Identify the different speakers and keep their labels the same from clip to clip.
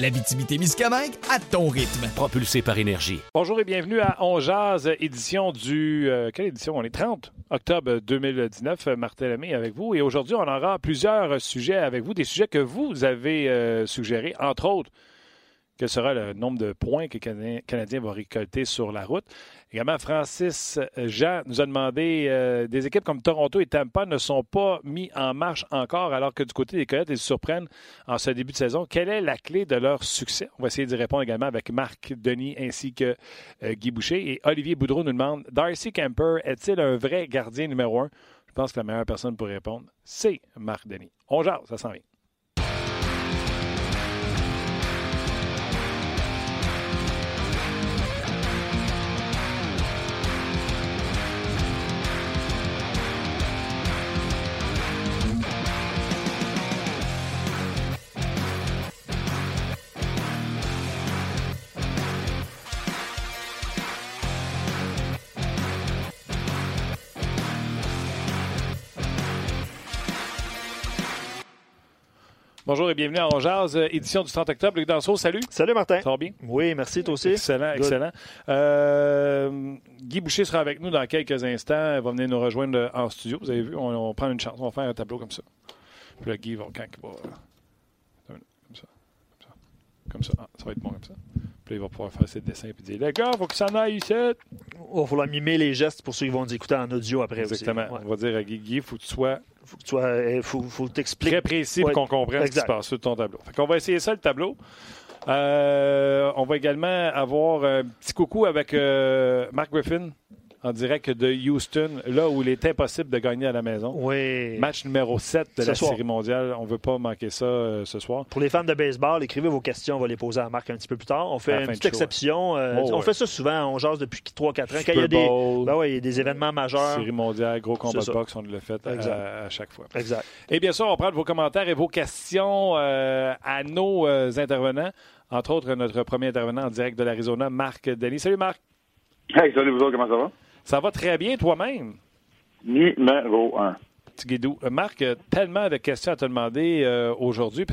Speaker 1: L'Abitibi-Témiscamingue à ton rythme.
Speaker 2: Propulsé par énergie.
Speaker 3: Bonjour et bienvenue à On Jazz, édition du. euh, quelle édition? On est 30 octobre 2019. Martin Lemay avec vous. Et aujourd'hui, on aura plusieurs sujets avec vous, des sujets que vous avez euh, suggérés, entre autres. Quel sera le nombre de points que le Canadien, va récolter sur la route? Également, Francis Jean nous a demandé euh, des équipes comme Toronto et Tampa ne sont pas mis en marche encore, alors que du côté des Coyotes, ils se surprennent en ce début de saison. Quelle est la clé de leur succès? On va essayer d'y répondre également avec Marc Denis ainsi que euh, Guy Boucher. Et Olivier Boudreau nous demande Darcy Kemper est-il un vrai gardien numéro un? Je pense que la meilleure personne pour répondre, c'est Marc Denis. On jase, ça s'en vient. Bonjour et bienvenue à On Jazz, euh, édition du 30 octobre. Luc Danseau, salut.
Speaker 4: Salut Martin.
Speaker 3: Ça va bien?
Speaker 4: Oui, merci toi aussi.
Speaker 3: Excellent,
Speaker 4: Good.
Speaker 3: excellent. Euh, Guy Boucher sera avec nous dans quelques instants. Il va venir nous rejoindre en studio. Vous avez vu, on, on prend une chance. On va faire un tableau comme ça. Puis là, Guy va, quand il va. euh, Comme ça. Comme ça. Comme ça. Ah, ça va être bon comme ça. Puis il va pouvoir faire ses dessins et dire Les gars, il faut que ça aille ici.
Speaker 4: Il va falloir mimer les gestes pour ceux qui vont nous écouter en audio après
Speaker 3: Exactement.
Speaker 4: aussi. Ouais.
Speaker 3: On va dire à Guy Guy, il faut que tu sois
Speaker 4: Faut que tu sois, euh, faut, faut t'expliquer.
Speaker 3: très précis
Speaker 4: Ouais,
Speaker 3: pour qu'on comprenne ce qui se passe sur ton tableau. Fait qu'on va essayer ça, le tableau. Euh, on va également avoir un petit coucou avec euh, Mark Griffin en direct de Houston, là où il est impossible de gagner à la maison.
Speaker 4: Oui.
Speaker 3: Match numéro 7 de
Speaker 4: Ce
Speaker 3: la
Speaker 4: soir.
Speaker 3: Série mondiale. On ne veut pas manquer ça euh, ce soir.
Speaker 4: Pour les fans de baseball, écrivez vos questions. On va les poser à Marc un petit peu plus tard. On fait
Speaker 3: À
Speaker 4: une petite
Speaker 3: show,
Speaker 4: exception. euh,
Speaker 3: Oh,
Speaker 4: on
Speaker 3: ouais.
Speaker 4: fait ça souvent. On jase depuis 3-4 ans. Quand il y
Speaker 3: Super
Speaker 4: a des, ben ouais, il y a des événements majeurs.
Speaker 3: Série mondiale, gros combat de boxe, on le fait à, chaque fois.
Speaker 4: Exact.
Speaker 3: Et bien sûr, on prend vos commentaires et vos questions euh, à nos euh, intervenants. Entre autres, notre premier intervenant en direct de l'Arizona, Marc Denis. Salut Marc.
Speaker 5: Hey, salut vous autres, comment ça va?
Speaker 3: Ça va très bien toi-même?
Speaker 5: Numéro un.
Speaker 3: Euh, Marc, euh, tellement de questions à te demander euh, aujourd'hui.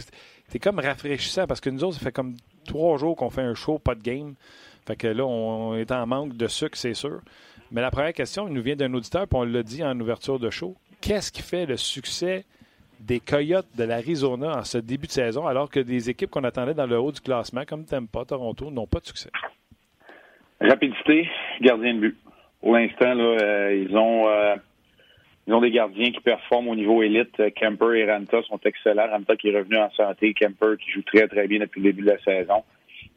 Speaker 3: Es comme rafraîchissant parce que nous autres, ça fait comme trois jours qu'on fait un show, pas de game. Fait que là, on est en manque de sucre, c'est sûr. Mais la première question, il nous vient d'un auditeur, puis on l'a dit en ouverture de show. Qu'est-ce qui fait le succès des Coyotes de l'Arizona en ce début de saison, alors que des équipes qu'on attendait dans le haut du classement, comme Tampa, Toronto, n'ont pas de succès?
Speaker 5: Rapidité, gardien de but. Pour l'instant, euh, ils ont euh, ils ont des gardiens qui performent au niveau élite. Euh, Kemper et Ranta sont excellents. Ranta qui est revenu en santé, Kemper qui joue très très bien depuis le début de la saison.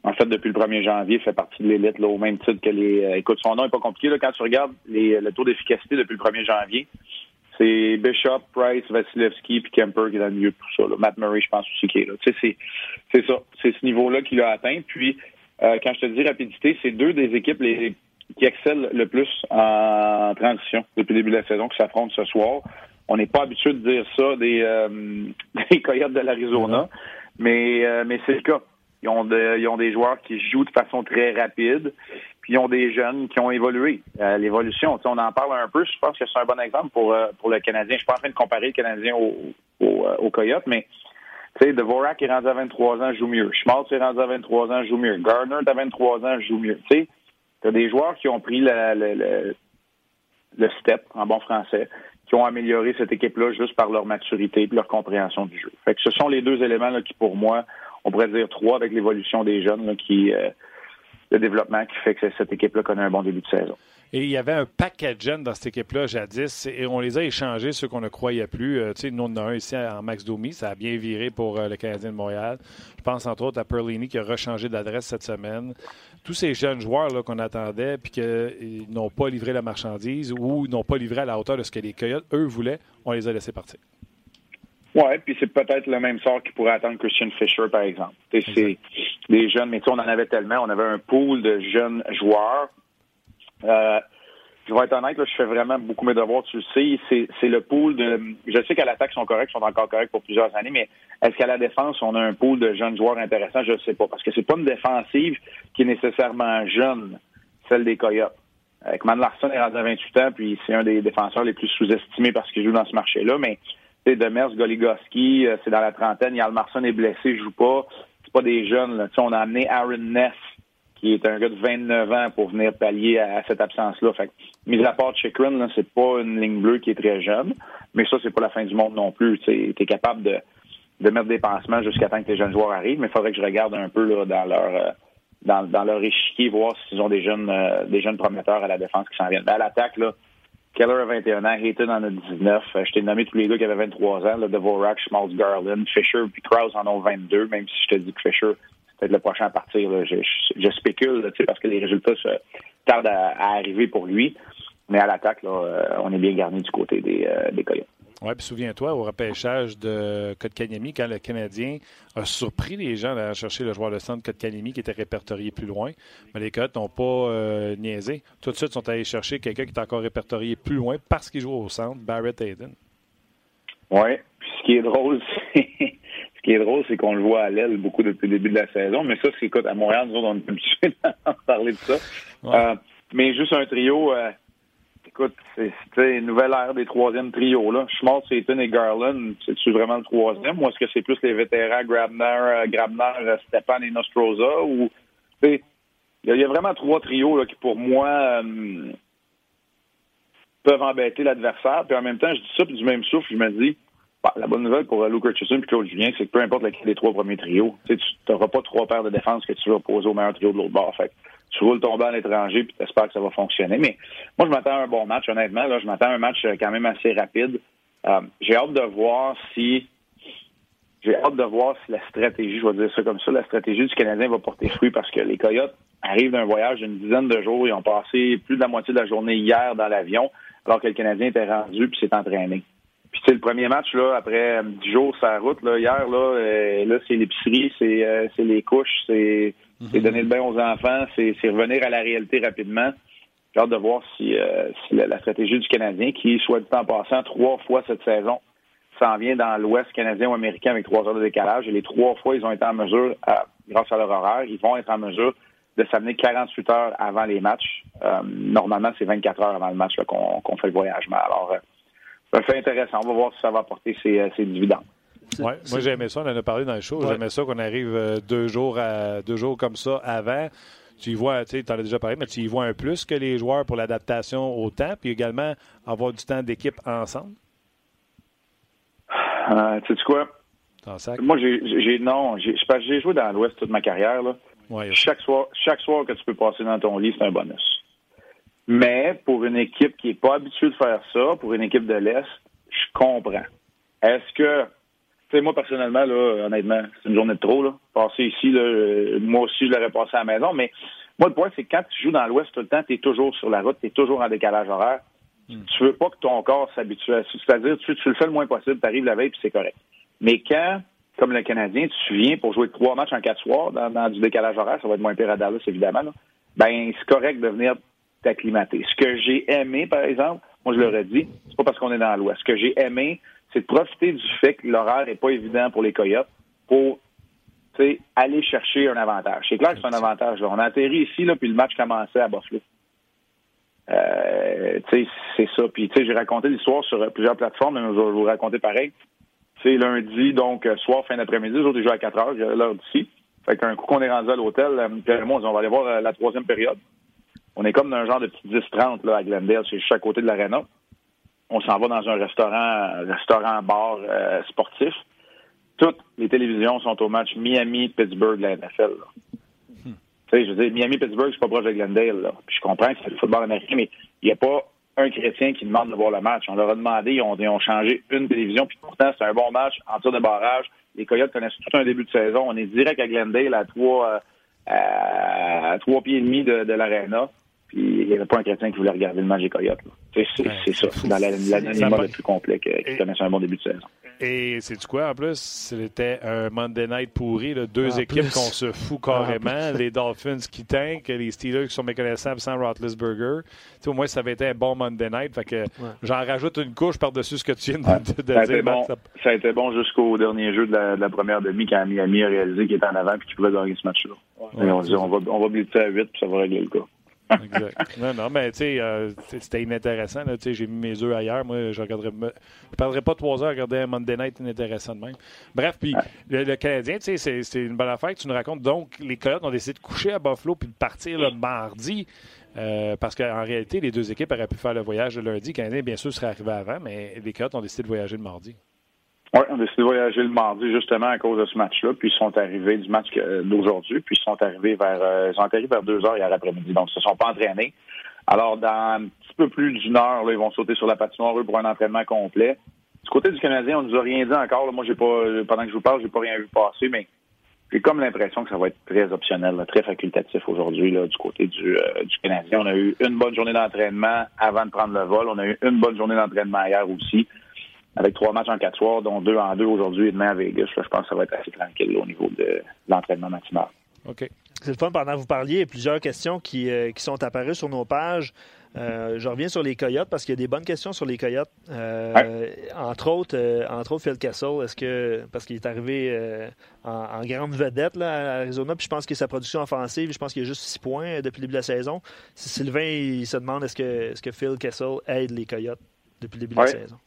Speaker 5: En fait, depuis le 1er janvier, il fait partie de l'élite, au même titre que les. écoute, son nom est pas compliqué. Là, quand tu regardes le taux d'efficacité depuis le 1er janvier, c'est Bishop, Price, Vasilevski puis Kemper qui est dans le milieu de tout ça. Matt Murray, je pense aussi qui est là. C'est c'est ça. C'est ce niveau-là qu'il a atteint. Puis, quand je te dis rapidité, c'est deux des équipes les, qui excellent le plus en transition depuis le début de la saison qui s'affrontent ce soir. On n'est pas habitué de dire ça des, euh, des Coyotes de l'Arizona, mais, euh, mais c'est le cas. Ils ont, de- ils ont des joueurs qui jouent de façon très rapide, puis ils ont des jeunes qui ont évolué. Euh, L'évolution, tu sais, on en parle un peu. Je pense que c'est un bon exemple pour, euh, pour le Canadien. Je suis pas en train de comparer le Canadien au, au, euh, au Coyote, mais tu sais, Dvorak est rendu à 23 ans, joue mieux. Schmaltz est rendu à 23 ans, joue mieux. Gardner est à 23 ans, joue mieux. Tu sais, t'as des joueurs qui ont pris la- le, le, le step, en bon français, qui ont amélioré cette équipe-là juste par leur maturité et leur compréhension du jeu. Fait que ce sont les deux éléments là, qui, pour moi, on pourrait dire trois avec l'évolution des jeunes, là, qui euh, le développement qui fait que cette équipe-là connaît un bon début de saison.
Speaker 3: Et il y avait un paquet de jeunes dans cette équipe-là jadis et on les a échangés, ceux qu'on ne croyait plus. Euh, tu sais, nous, on en a un ici en Max Domi, ça a bien viré pour euh, le Canadien de Montréal. Je pense entre autres à Perlini qui a rechangé d'adresse cette semaine. Tous ces jeunes joueurs qu'on attendait puis qu'ils n'ont pas livré la marchandise ou n'ont pas livré à la hauteur de ce que les Coyotes, eux, voulaient, on les a laissés partir.
Speaker 5: Ouais, puis c'est peut-être le même sort qui pourrait attendre Christian Fisher, par exemple. C'est des jeunes, mais tu on en avait tellement. On avait un pool de jeunes joueurs Euh, je vais être honnête, là, je fais vraiment beaucoup mes devoirs, tu le sais. C'est le pool de. Je sais qu'à l'attaque, ils sont corrects, ils sont encore corrects pour plusieurs années, mais est-ce qu'à la défense, on a un pool de jeunes joueurs intéressants? Je ne sais pas. Parce que c'est pas une défensive qui est nécessairement jeune, celle des Coyotes. Avec Man Larson est rendu à 28 ans, puis c'est un des défenseurs les plus sous-estimés parce qu'il joue dans ce marché-là. Mais Demers, Goligoski, euh, c'est dans la trentaine. Yalmarson est blessé, joue pas. C'est pas des jeunes. Là. On a amené Aaron Ness, qui est un gars de 29 ans, pour venir pallier à, cette absence-là. Fait mis à part Chikrin, c'est pas une ligne bleue qui est très jeune. Mais ça, c'est pas la fin du monde non plus. Tu es capable de, de mettre des pansements jusqu'à temps que les jeunes joueurs arrivent. Mais il faudrait que je regarde un peu là, dans leur euh, dans, leur échiquier, voir s'ils ont des jeunes euh, des jeunes prometteurs à la défense qui s'en viennent. Mais à l'attaque, là, Keller a 21 ans, Hayton en a 19. Euh, je t'ai nommé tous les gars qui avaient 23 ans, là, Devorak, Schmaltz, Garland, Fisher puis Krause en ont 22, même si je te dis que Fisher, peut-être le prochain à partir. Là. Je, je, spécule là, parce que les résultats se tardent à, arriver pour lui. Mais à l'attaque, là, euh, on est bien garni du côté des, euh, des Coyotes.
Speaker 3: Oui, puis souviens-toi, au repêchage de Kotkaniemi, quand le Canadien a surpris les gens à chercher le joueur de centre Kotkaniemi qui était répertorié plus loin, mais les Coyotes n'ont pas euh, niaisé. Tout de suite, ils sont allés chercher quelqu'un qui est encore répertorié plus loin parce qu'il joue au centre, Barrett Hayden.
Speaker 5: Oui, puis ce qui est drôle, c'est ce qui est drôle, c'est qu'on le voit à l'aile beaucoup depuis le début de la saison, mais ça, c'est écoute, à Montréal, nous autres, on est habitués à parler de ça. Euh, mais juste un trio. Euh, écoute, c'est une nouvelle ère des troisièmes trios. Là. Schmaltz, Satan et Garland, c'est-tu vraiment le troisième? Ou est-ce que c'est plus les vétérans Grabner, euh, Grabner euh, Stepan et Nostroza? Ou, il y, a vraiment trois trios là, qui, pour moi, euh, peuvent embêter l'adversaire. Puis en même temps, je dis ça, puis du même souffle, je me dis, bah, la bonne nouvelle pour Luke Richardson et Claude Julien, c'est que peu importe lequel des trois premiers trios, tu n'auras pas trois paires de défense que tu vas poser au meilleur trio de l'autre bord. Fait tu roules ton à l'étranger puis tu espères que ça va fonctionner. Mais moi, je m'attends à un bon match, honnêtement. Là, je m'attends à un match euh, quand même assez rapide. Euh, j'ai hâte de voir si j'ai hâte de voir si la stratégie, je vais dire ça comme ça, la stratégie du Canadien va porter fruit parce que les Coyotes arrivent d'un voyage d'une dizaine de jours. Ils ont passé plus de la moitié de la journée hier dans l'avion, alors que le Canadien était rendu puis s'est entraîné. Puis c'est le premier match là après dix jours sur la route là hier là, euh, là c'est l'épicerie, c'est c'est les couches, c'est c'est donner le bain aux enfants, c'est revenir à la réalité rapidement. J'ai hâte de voir si, euh, la, stratégie du Canadien, qui, soit du temps passant, trois fois cette saison, s'en vient dans l'Ouest canadien ou américain avec trois heures de décalage. Et les trois fois, ils ont été en mesure, grâce à leur horaire, ils vont être en mesure de s'amener 48 heures avant les matchs. Euh, normalement, c'est 24 heures avant le match qu'on fait le voyagement. Alors, euh, ça fait intéressant. On va voir si ça va apporter ses, ses dividendes.
Speaker 3: Ouais, moi, j'ai aimé ça. On en a parlé dans le show. J'aimais ça qu'on arrive euh, deux jours, à, deux jours comme ça avant. Tu y vois, tu en as déjà parlé, mais tu y vois un plus que les joueurs pour l'adaptation au temps, puis également avoir du temps d'équipe ensemble?
Speaker 5: Euh, tu sais quoi? Moi, j'ai non, j'ai joué dans l'Ouest toute ma carrière. Là. chaque, soir, chaque soir que tu peux passer dans ton lit, c'est un bonus. Mais pour une équipe qui n'est pas habituée de faire ça, pour une équipe de l'Est, je comprends. Est-ce que sais, moi, personnellement, là, honnêtement, c'est une journée de trop, là. Passer ici, là, euh, moi aussi, je l'aurais passé à la maison, mais moi, le point, c'est que quand tu joues dans l'Ouest tout le temps, tu es toujours sur la route, tu es toujours en décalage horaire. Hmm. Tu veux pas que ton corps s'habitue à ça. C'est-à-dire, tu, tu, le fais le moins possible, tu arrives la veille, puis c'est correct. Mais quand, comme le Canadien, tu viens pour jouer trois matchs en quatre soirs dans, du décalage horaire, ça va être moins pire à Dallas, évidemment, là. ben, c'est correct de venir t'acclimater. Ce que j'ai aimé, par exemple, moi, je l'aurais dit, c'est pas parce qu'on est dans l'Ouest. Ce que j'ai aimé, c'est de profiter du fait que l'horaire n'est pas évident pour les Coyotes pour aller chercher un avantage. C'est clair que c'est un avantage. On a atterri ici, là, puis le match commençait à Buffalo. Euh, c'est ça. Puis j'ai raconté l'histoire sur plusieurs plateformes, mais je vais vous raconter pareil. C'est lundi, donc euh, soir, fin d'après-midi, les autres, jouent à 4 heures, l'heure d'ici. Fait qu'un coup qu'on est rendu à l'hôtel, euh, Pierre et moi, on va aller voir euh, la troisième période. On est comme dans un genre de petit 10-30 là, à Glendale, c'est juste à côté de l'aréna on s'en va dans un restaurant, restaurant bar euh, sportif. Toutes les télévisions sont au match Miami-Pittsburgh de la NFL. Hmm. Tu sais, je veux dire, Miami-Pittsburgh, c'est pas proche de Glendale. Là. Puis je comprends que c'est le football américain, mais il n'y a pas un chrétien qui demande de voir le match. On leur a demandé, ils ont, changé une télévision, puis pourtant, c'est un bon match en tir de barrage. Les Coyotes connaissent tout un début de saison. On est direct à Glendale, à trois, euh, à trois pieds et demi de, de l'aréna. Puis il n'y avait pas un chrétien qui voulait regarder le match des Coyotes. Là. C'est ça. Dans l'anonymat le plus complet qui connaissent un bon début de saison.
Speaker 3: Et c'est du quoi en plus? C'était un Monday night pourri, deux équipes qu'on se fout carrément. les Dolphins qui tankent, les Steelers qui sont méconnaissables sans Roethlisberger. au moins, ça avait été un bon Monday night. Fait que j'en rajoute une couche par-dessus ce que tu viens de,
Speaker 5: de,
Speaker 3: ça
Speaker 5: dire. Bon, ça a été bon jusqu'au dernier jeu de la, première demi quand Miami a réalisé qu'il était en avant et qu'il pouvait gagner ce match-là. on dit on va, on va blitzer à 8 puis ça va régler le cas.
Speaker 3: Exact. Non, non, mais tu sais, euh, c'était inintéressant. J'ai mis mes œufs ailleurs. Moi, je ne perdrais pas trois heures à regarder un Monday Night inintéressant de même. Bref, puis le, Canadien, tu sais, c'est une bonne affaire que tu nous racontes. Donc, les Coyotes ont décidé de coucher à Buffalo puis de partir le mardi. Euh, parce qu'en réalité, les deux équipes auraient pu faire le voyage le lundi. Le Canadien, bien sûr, serait arrivé avant, mais les Coyotes ont décidé de voyager le mardi.
Speaker 5: Oui, on a décidé de voyager le mardi justement à cause de ce match-là. Puis ils sont arrivés du match d'aujourd'hui. Puis ils sont arrivés vers euh, ils sont arrivés vers deux heures hier après-midi. Donc ils se sont pas entraînés. Alors dans un petit peu plus d'une heure, là, ils vont sauter sur la patinoire pour un entraînement complet. Du côté du Canadien, on nous a rien dit encore. Moi, j'ai pas pendant que je vous parle, j'ai pas rien vu passer, mais j'ai comme l'impression que ça va être très optionnel, très facultatif aujourd'hui du côté du, euh, du Canadien. On a eu une bonne journée d'entraînement avant de prendre le vol. On a eu une bonne journée d'entraînement hier aussi avec trois matchs en quatre soirs, dont deux en deux aujourd'hui et demain à Vegas, je pense que ça va être assez tranquille au niveau de, l'entraînement matinal.
Speaker 3: OK.
Speaker 4: C'est le fun, pendant que vous parliez, il y a plusieurs questions qui, euh, qui sont apparues sur nos pages. Euh, je reviens sur les Coyotes parce qu'il y a des bonnes questions sur les Coyotes. Euh, entre autres, entre autres Phil Kessel, est-ce que parce qu'il est arrivé en, grande vedette là, à Arizona, puis je pense que sa production offensive, je pense qu'il y a juste six points depuis le début de la saison. Sylvain il se demande est-ce que, est-ce que Phil Kessel aide les Coyotes depuis le début de la saison?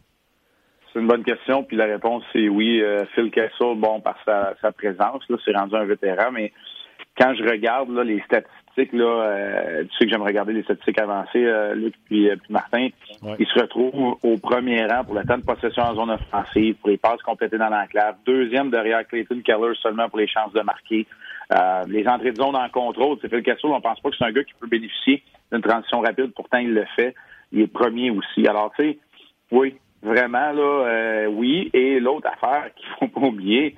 Speaker 5: C'est une bonne question, puis la réponse c'est oui. Euh, Phil Kessel, bon, par sa, sa présence, là, c'est rendu un vétéran, mais quand je regarde là, les statistiques, là, euh, tu sais que j'aime regarder les statistiques avancées, euh, Luc puis, puis Martin, il se retrouve au premier rang pour le temps de possession en zone offensive, pour les passes complétées dans l'enclave, deuxième derrière Clayton Keller seulement pour les chances de marquer. les entrées de zone en contrôle, c'est Phil Kessel, on pense pas que c'est un gars qui peut bénéficier d'une transition rapide, pourtant il le fait. Il est premier aussi. Alors, tu sais, oui, Vraiment, là, euh, oui. Et l'autre affaire qu'il faut pas oublier,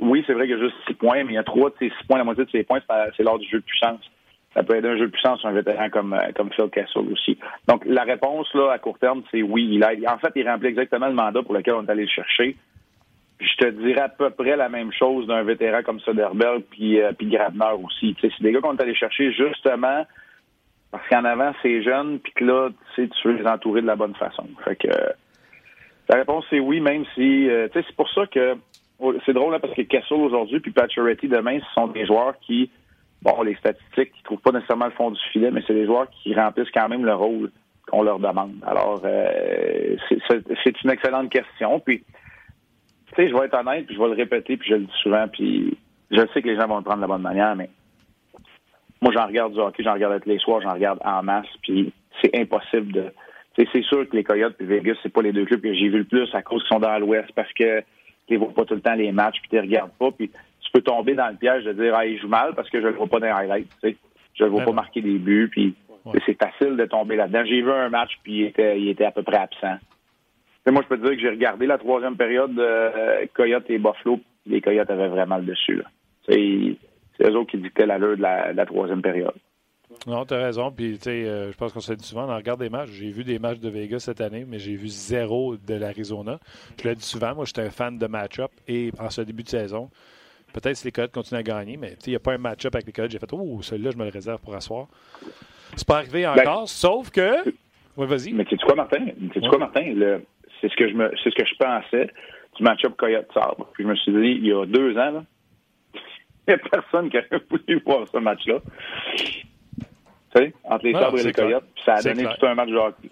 Speaker 5: oui, c'est vrai qu'il y a juste six points, mais il y a trois de ces six points, la moitié de ces points, c'est lors du jeu de puissance. Ça peut être un jeu de puissance sur un vétéran comme, euh, comme Phil Kessel aussi. Donc, la réponse, là, à court terme, c'est oui. Il a, en fait, il remplit exactement le mandat pour lequel on est allé le chercher. Je te dirais à peu près la même chose d'un vétéran comme Soderbergh puis, euh, puis Grabner aussi. c'est des gars qu'on est allé chercher justement parce qu'en avant, c'est jeune, puis que là, tu sais, tu veux les entourer de la bonne façon. Fait que la réponse c'est oui, même si, euh, c'est pour ça que oh, c'est drôle là, parce que Kessel aujourd'hui puis Pacioretty demain, ce sont des joueurs qui, bon, les statistiques, qui trouvent pas nécessairement le fond du filet, mais c'est des joueurs qui remplissent quand même le rôle qu'on leur demande. Alors, euh, c'est une excellente question. Puis, tu sais, je vais être honnête, puis je vais le répéter, puis je le dis souvent, puis je sais que les gens vont le prendre de la bonne manière, mais moi, j'en regarde du hockey, j'en regarde tous les soirs, j'en regarde en masse, puis c'est impossible de c'est sûr que les Coyotes et Vegas, c'est pas les deux clubs que j'ai vu le plus à cause qu'ils sont dans l'Ouest parce que tu ne vois pas tout le temps les matchs puis tu les regardes pas. Puis tu peux tomber dans le piège de dire ah, il joue mal parce que je le vois pas dans les highlights. sais. Je le vois pas marquer des buts. Puis c'est facile de tomber là-dedans. J'ai vu un match puis il était, il était à peu près absent. moi, je peux te dire que j'ai regardé la troisième période de euh, Coyotes et Buffalo. Les Coyotes avaient vraiment le dessus. C'est eux autres qui dictaient l'allure de la, de la troisième période.
Speaker 3: Non, tu as raison. Puis, tu sais, euh, je pense qu'on se dit souvent, on regarde des matchs. J'ai vu des matchs de Vegas cette année, mais j'ai vu zéro de l'Arizona. Je l'ai dit souvent, moi, j'étais un fan de match-up. Et en ce début de saison, peut-être si les Coyotes continuent à gagner, mais il n'y a pas un match-up avec les Coyotes. J'ai fait, oh, celui-là, je me le réserve pour asseoir. C'est pas arrivé ben, encore, sauf que. Oui, vas-y.
Speaker 5: Mais sais-tu quoi, Martin? Quoi, Martin? C'est ce que je me, c'est ce que je pensais du match-up Coyote-Sabre. Puis je me suis dit, il y a deux ans, là, il n'y a personne qui aurait voulu voir ce match-là entre les sabres et les coyotes. ça a donné tout un match de hockey.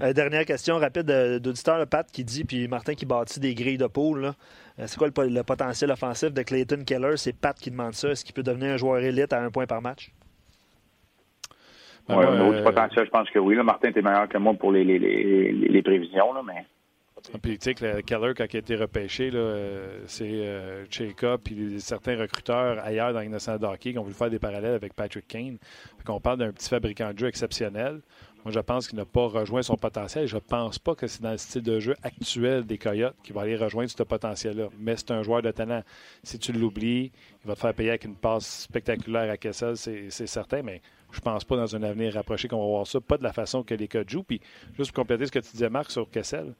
Speaker 4: Euh, dernière question rapide d'auditeur, Pat qui dit, puis Martin qui bâtit des grilles de poule. Euh, c'est quoi le, potentiel offensif de Clayton Keller? C'est Pat qui demande ça. Est-ce qu'il peut devenir un joueur élite à un point par match?
Speaker 5: Oui, au niveau du potentiel, je pense que oui. Martin, était meilleur que moi pour les, les, les, les prévisions, là, mais
Speaker 3: ah, puis, tu sais, Keller, quand il a été repêché, euh, c'est euh, Cheka puis certains recruteurs ailleurs dans l'innocent hockey qui ont voulu faire des parallèles avec Patrick Kane. On parle d'un petit fabricant de jeu exceptionnel. Moi, je pense qu'il n'a pas rejoint son potentiel. Je ne pense pas que c'est dans le style de jeu actuel des Coyotes qu'il va aller rejoindre ce potentiel-là. Mais c'est un joueur de talent. Si tu l'oublies, il va te faire payer avec une passe spectaculaire à Kessel, c'est certain. Mais Je pense pas dans un avenir rapproché qu'on va voir ça, pas de la façon que les Coyotes jouent. Puis, juste pour compléter ce que tu disais, Marc, sur Kessel,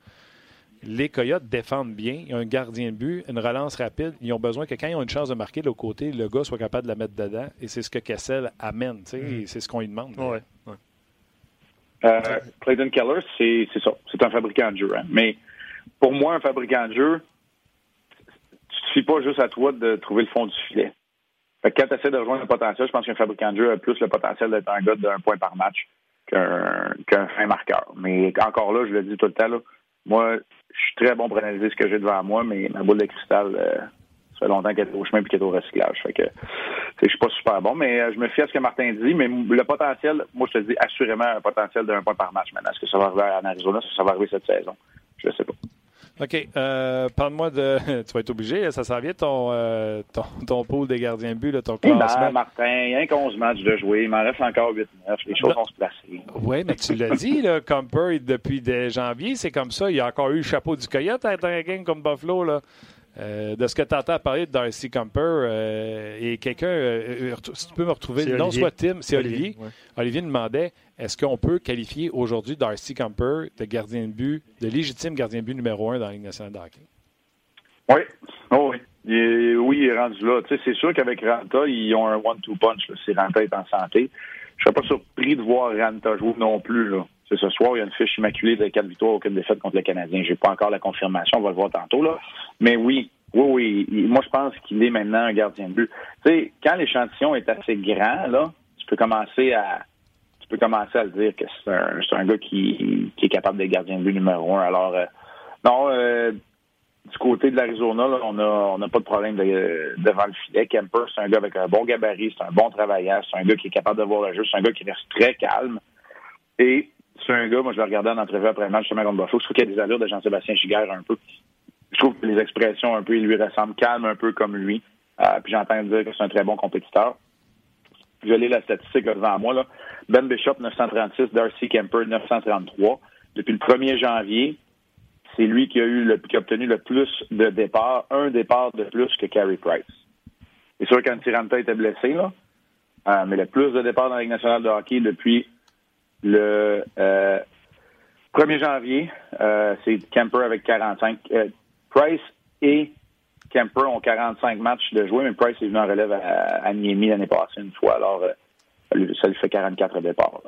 Speaker 3: les Coyotes défendent bien. Ils ont un gardien de but, une relance rapide. Ils ont besoin que quand ils ont une chance de marquer de l'autre côté, le gars soit capable de la mettre dedans. Et c'est ce que Kessel amène. Mm. C'est ce qu'on lui demande.
Speaker 4: Ouais,
Speaker 5: euh, Clayton Keller, c'est ça. C'est un fabricant de jeu. Hein. Mais pour moi, un fabricant de jeu, tu ne suffis pas juste à toi de trouver le fond du filet. quand tu essaies de rejoindre le potentiel, je pense qu'un fabricant de jeu a plus le potentiel d'être un gars d'un point par match qu'un fin marqueur. Mais encore là, je le dis tout le temps, là, moi, je suis très bon pour analyser ce que j'ai devant moi, mais ma boule de cristal, euh, ça fait longtemps qu'elle est au chemin et qu'elle est au recyclage. Fait que je suis pas super bon, mais euh, je me fie à ce que Martin dit. Mais le potentiel, moi, je te dis assurément un potentiel d'un point par match maintenant. Est-ce que ça va arriver en Arizona? Est-ce que ça va arriver cette saison? Je sais pas.
Speaker 3: OK. Euh, Parle-moi de. Tu vas être obligé, ça s'en vient ton, euh, ton, ton pool des gardiens de but, ton classement?
Speaker 5: Ben, Martin, il y a 11 matchs de jouer. Il m'en reste encore 8-9. Les choses vont se placer.
Speaker 3: Oui, mais tu l'as dit, là, Comper, depuis janvier, c'est comme ça. Il y a encore eu le chapeau du coyote à être un game comme Buffalo. Là. Euh, de ce que tu entends parler de Darcy Comper euh, et quelqu'un, euh, si tu peux me retrouver, non soit Tim, c'est Olivier. Olivier, demandait est-ce qu'on peut qualifier aujourd'hui Darcy Comper de gardien de but, de légitime gardien de but numéro un dans la Ligue nationale de hockey?
Speaker 5: Oui, oh, oui. Il oui, il est rendu là. c'est sûr qu'avec Ranta, ils ont un one-two punch si Ranta est en santé. Je ne serais pas surpris de voir Ranta jouer non plus. Là ce soir, il y a une fiche immaculée de quatre victoires, aucune défaite contre le Canadien. Je n'ai pas encore la confirmation, on va le voir tantôt. Là. Mais oui, oui, oui. Moi, je pense qu'il est maintenant un gardien de but. Tu sais, quand l'échantillon est assez grand, là, tu peux commencer à tu peux commencer à le dire que c'est un, un gars qui, qui est capable d'être gardien de but numéro un. Alors, euh, non, euh, du côté de l'Arizona, on n'a on pas de problème devant le filet. Kemper, c'est un gars avec un bon gabarit, c'est un bon travailleur, c'est un gars qui est capable de voir le jeu, c'est un gars qui reste très calme. Et c'est un gars, moi je le regardais en entrevue après le match sur contre Buffalo, je trouve qu'il y a des allures de Jean-Sébastien Giguère un peu. Je trouve que les expressions un peu, il lui ressemble calme un peu comme lui. Euh, puis j'entends dire que c'est un très bon compétiteur. Je lis la statistique devant moi. Là. Ben Bishop, 936, Darcy Kemper, 933. Depuis le 1er janvier, c'est lui qui a eu le, qui a obtenu le plus de départs, un départ de plus que Carey Price. C'est sûr qu'un Tiranta était blessé, là. Euh, mais le plus de départs dans la Ligue nationale de hockey depuis le 1er euh, janvier, euh, c'est Kemper avec 45. Euh, Price et Kemper ont 45 matchs de jouer, mais Price est venu en relève à, à Miami l'année passée une fois, alors ça lui fait 44 départs.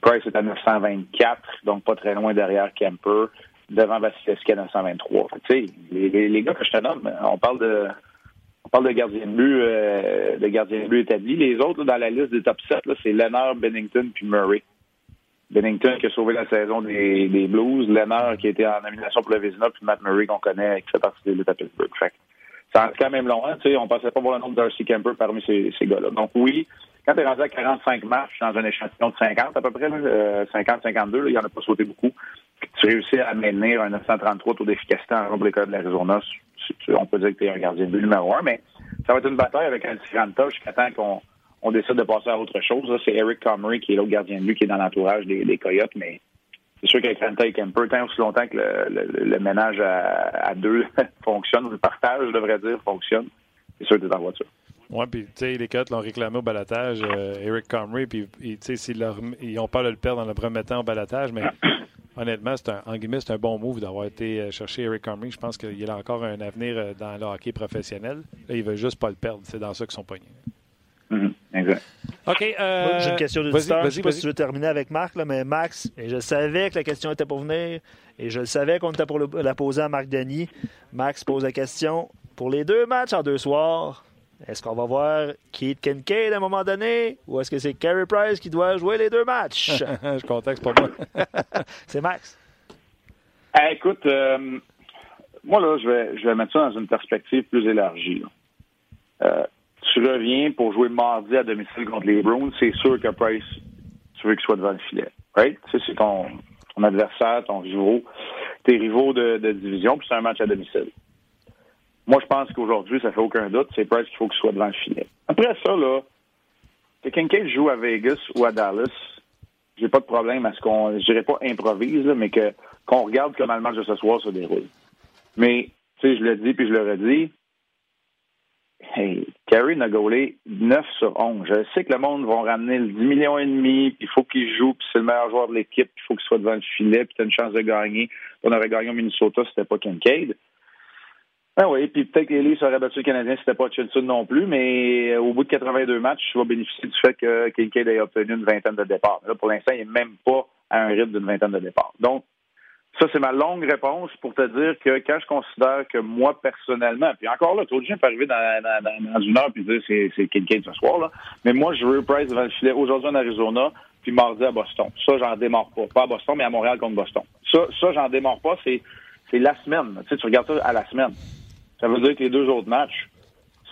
Speaker 5: Price est à 924, donc pas très loin derrière Kemper, devant Vasilevski à 923. Fait, les, les, gars que je te nomme, on parle de on parle de gardien de but, de gardien de but établi. Les autres dans la liste des top 7, c'est Leonard, Bennington puis Murray. Bennington qui a sauvé la saison des, Blues, Leonard qui été en nomination pour le Vézina, puis Matt Murray qu'on connaît qui fait partie de l'État Pittsburgh. Fait ça quand même loin. Hein, tu sais, on pensait pas voir le nombre d'Arcy Kemper parmi ces, ces gars-là. Donc oui, quand tu es rendu à 45 matchs dans un échantillon de 50 à peu près, 50-52, il y en a pas sauté beaucoup, tu réussis à maintenir un 933 taux d'efficacité en de l'école de l'Arizona, on peut dire que tu es un gardien de numéro un, mais ça va être une bataille avec un Tiranta jusqu'à temps qu'on on décide de passer à autre chose. C'est Eric Comrie qui est l'autre gardien de but qui est dans l'entourage des, Coyotes, mais c'est sûr qu'avec Ranta et Kemper, tant aussi longtemps que le, ménage à, deux fonctionne, le partage, je devrais dire, fonctionne, c'est sûr que tu es en voiture.
Speaker 3: Oui, puis tu sais, les Coyotes l'ont réclamé au balatage, euh, Eric Comrie, puis tu sais, ils ont peur de le perdre dans le premier temps au balatage, mais honnêtement, c'est un, en c'est un bon move d'avoir été euh, chercher Eric Comrie. Je pense qu'il a encore un avenir euh, dans le hockey professionnel. Là, il veut juste pas le perdre. C'est dans ça qu'ils sont pognés.
Speaker 5: Exact.
Speaker 3: OK. Euh...
Speaker 4: J'ai une question d'auditeur. Je ne sais pas si tu veux terminer avec Marc, là, mais Max, et je savais que la question était pour venir et je savais qu'on était pour la poser à Marc Denis. Max pose la question pour les deux matchs en deux soirs. Est-ce qu'on va voir Keith Kincaid à un moment donné ou est-ce que c'est Carey Price qui doit jouer les deux matchs?
Speaker 3: je contacte pas moi.
Speaker 4: c'est Max.
Speaker 5: écoute, euh, moi, là, je vais, je vais mettre ça dans une perspective plus élargie. Euh, tu reviens pour jouer mardi à domicile contre les Browns, c'est sûr que Price, tu veux qu'il soit devant le filet. Right? Tu sais, c'est ton, adversaire, ton rivaux, tes rivaux de, division, puis c'est un match à domicile. Moi, je pense qu'aujourd'hui, ça fait aucun doute, c'est Price qu'il faut qu'il soit devant le filet. Après ça, là, que quelqu'un joue à Vegas ou à Dallas, j'ai pas de problème à ce qu'on, je dirais pas improvise, mais que qu'on regarde comment le match de ce soir se déroule. Mais, tu sais, je le dis puis je le redis, hey, Carey n'a gaulé 9 sur 11. Je sais que le monde va ramener le 10 millions et demi, puis il faut qu'il joue, puis c'est le meilleur joueur de l'équipe, il faut qu'il soit devant le filet, puis tu as une chance de gagner. On aurait gagné au Minnesota, c'était pas Kincaid. Ben oui, puis peut-être que auraient battu le Canadien, c'était pas Chilton non plus, mais au bout de 82 matchs, tu vas bénéficier du fait que Kincaid ait obtenu une vingtaine de départs. Là, pour l'instant, il n'est même pas à un rythme d'une vingtaine de départs. Donc, ça, c'est ma longue réponse pour te dire que quand je considère que moi, personnellement, puis encore là, le monde peut arriver dans, dans, dans, une heure puis dire c'est, c'est ce soir, là. Mais moi, je veux Price devant le filet aujourd'hui en Arizona, puis mardi à Boston. Ça, j'en démarre pas. Pas à Boston, mais à Montréal contre Boston. Ça, ça j'en démarre pas. C'est, c'est la semaine. Tu sais, tu regardes ça à la semaine. Ça veut dire que les deux autres matchs,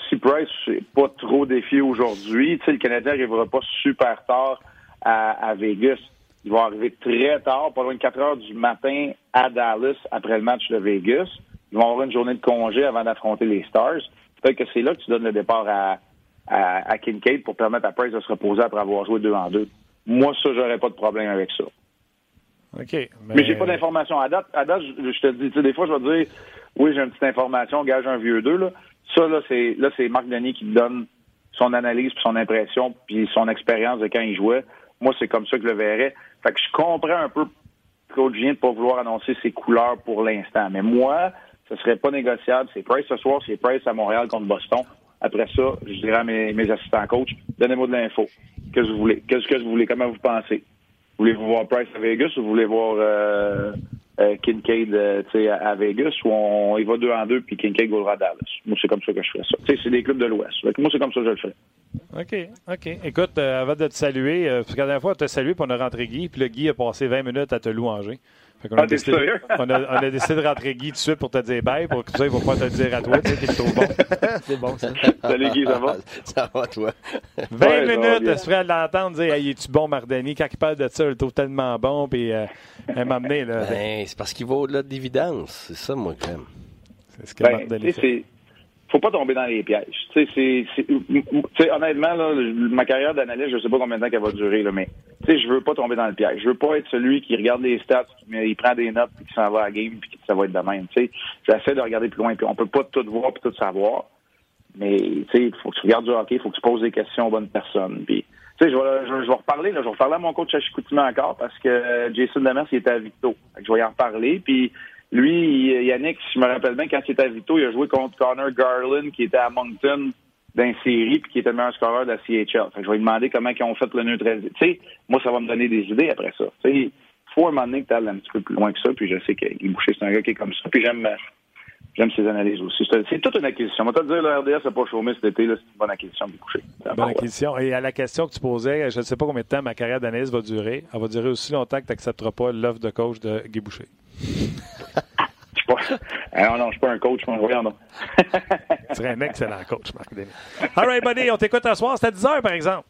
Speaker 5: si Price n'est pas trop défié aujourd'hui, tu sais, le Canadien n'arrivera pas super tard à, à Vegas ils vont arriver très tard, pas loin de 4 heures du matin à Dallas après le match de Vegas. Ils vont avoir une journée de congé avant d'affronter les Stars. Peut-être que c'est là que tu donnes le départ à, à, Kincaid pour permettre à Price de se reposer après avoir joué deux en deux. Moi, ça, j'aurais pas de problème avec ça.
Speaker 3: OK.
Speaker 5: Mais, mais j'ai pas d'informations. À date, à date je, te dis, tu sais, des fois, je vais dire, oui, j'ai une petite information, gage un vieux deux, là. Ça, là, c'est, là, c'est Marc Denis qui donne son analyse, puis son impression, puis son expérience de quand il jouait. Moi, c'est comme ça que je le verrais. Fait que je comprends un peu Claude Gien de pas vouloir annoncer ses couleurs pour l'instant. Mais moi, ce serait pas négociable. C'est Price ce soir, c'est Price à Montréal contre Boston. Après ça, je dirais à mes, assistants coach, donnez-moi de l'info. Qu'est-ce que vous voulez? Qu'est-ce que vous voulez? Comment vous pensez? Voulez-vous voir Price à Vegas ou vous voulez voir euh, Kincaid euh, à, Vegas ou on, il va deux en deux puis Kincaid gaulera à Dallas? Moi, c'est comme ça que je ferais ça. c'est des clubs de l'Ouest. Moi, c'est comme ça que je le fais.
Speaker 3: OK, OK. Écoute, euh, avant de te saluer, euh, parce que la dernière fois, on t'a salué pour on a rentré Guy, puis le Guy a passé 20 minutes à te louanger.
Speaker 5: Fait on, a ah, décidé,
Speaker 3: on, a, on, a, décidé de rentrer Guy tout de suite pour te dire bye, pour que ça, il va pas te le dire à toi, tu sais, t'es trop bon.
Speaker 4: C'est bon, ça.
Speaker 5: Salut Guy, ça va?
Speaker 2: Ça va, toi?
Speaker 3: 20 minutes, tu serais à l'entendre dire, hey, es-tu bon, Mardani? Quand il parle de ça, il est tellement bon, puis euh, elle m'a amené, là.
Speaker 2: Ben, c'est parce qu'il va au-delà de l'évidence. C'est ça, moi, que j'aime.
Speaker 3: C'est ce que ben, Mardani fait
Speaker 5: faut pas tomber dans les pièges. Tu sais, honnêtement, là, ma carrière d'analyste, je sais pas combien de temps qu'elle va durer, là, mais tu sais, je veux pas tomber dans le piège. Je veux pas être celui qui regarde les stats, mais il prend des notes, puis qui s'en va à la game, puis ça va être de même. Tu sais, j'essaie de regarder plus loin, puis on peut pas tout voir puis tout savoir. Mais tu sais, il faut que tu regardes du hockey, il faut que tu poses des questions aux bonnes personnes. Puis, tu sais, je vais, je, vais reparler, là, je vais reparler à mon coach à encore parce que Jason Demers, il était à Victo. Je vais y en reparler, puis lui, Yannick, si je me rappelle bien, quand il était à Vito, il a joué contre Connor Garland, qui était à Moncton d'un série, puis qui était le meilleur scoreur de la CHL. Fait je vais lui demander comment ils ont fait le neutraliser. Tu sais, moi, ça va me donner des idées après ça. Tu sais, faut un moment donné que tu ailles un petit peu plus loin que ça, puis je sais qu'il Boucher, c'est un gars qui est comme ça, puis j'aime J'aime ses analyses aussi. C'est toute une acquisition. On va te dire, le RDS n'a pas chômé cet été. C'est une bonne acquisition de coucher.
Speaker 3: Bonne acquisition. Et à la question que tu posais, je ne sais pas combien de temps ma carrière d'analyse va durer. Elle va durer aussi longtemps que tu n'accepteras pas l'offre de coach de Guy Boucher.
Speaker 5: Non, non, je suis pas un coach, moi, regarde.
Speaker 3: tu serais un excellent coach, Marc Denis. All right, buddy, on t'écoute ce soir. C'était à 10 h, par exemple.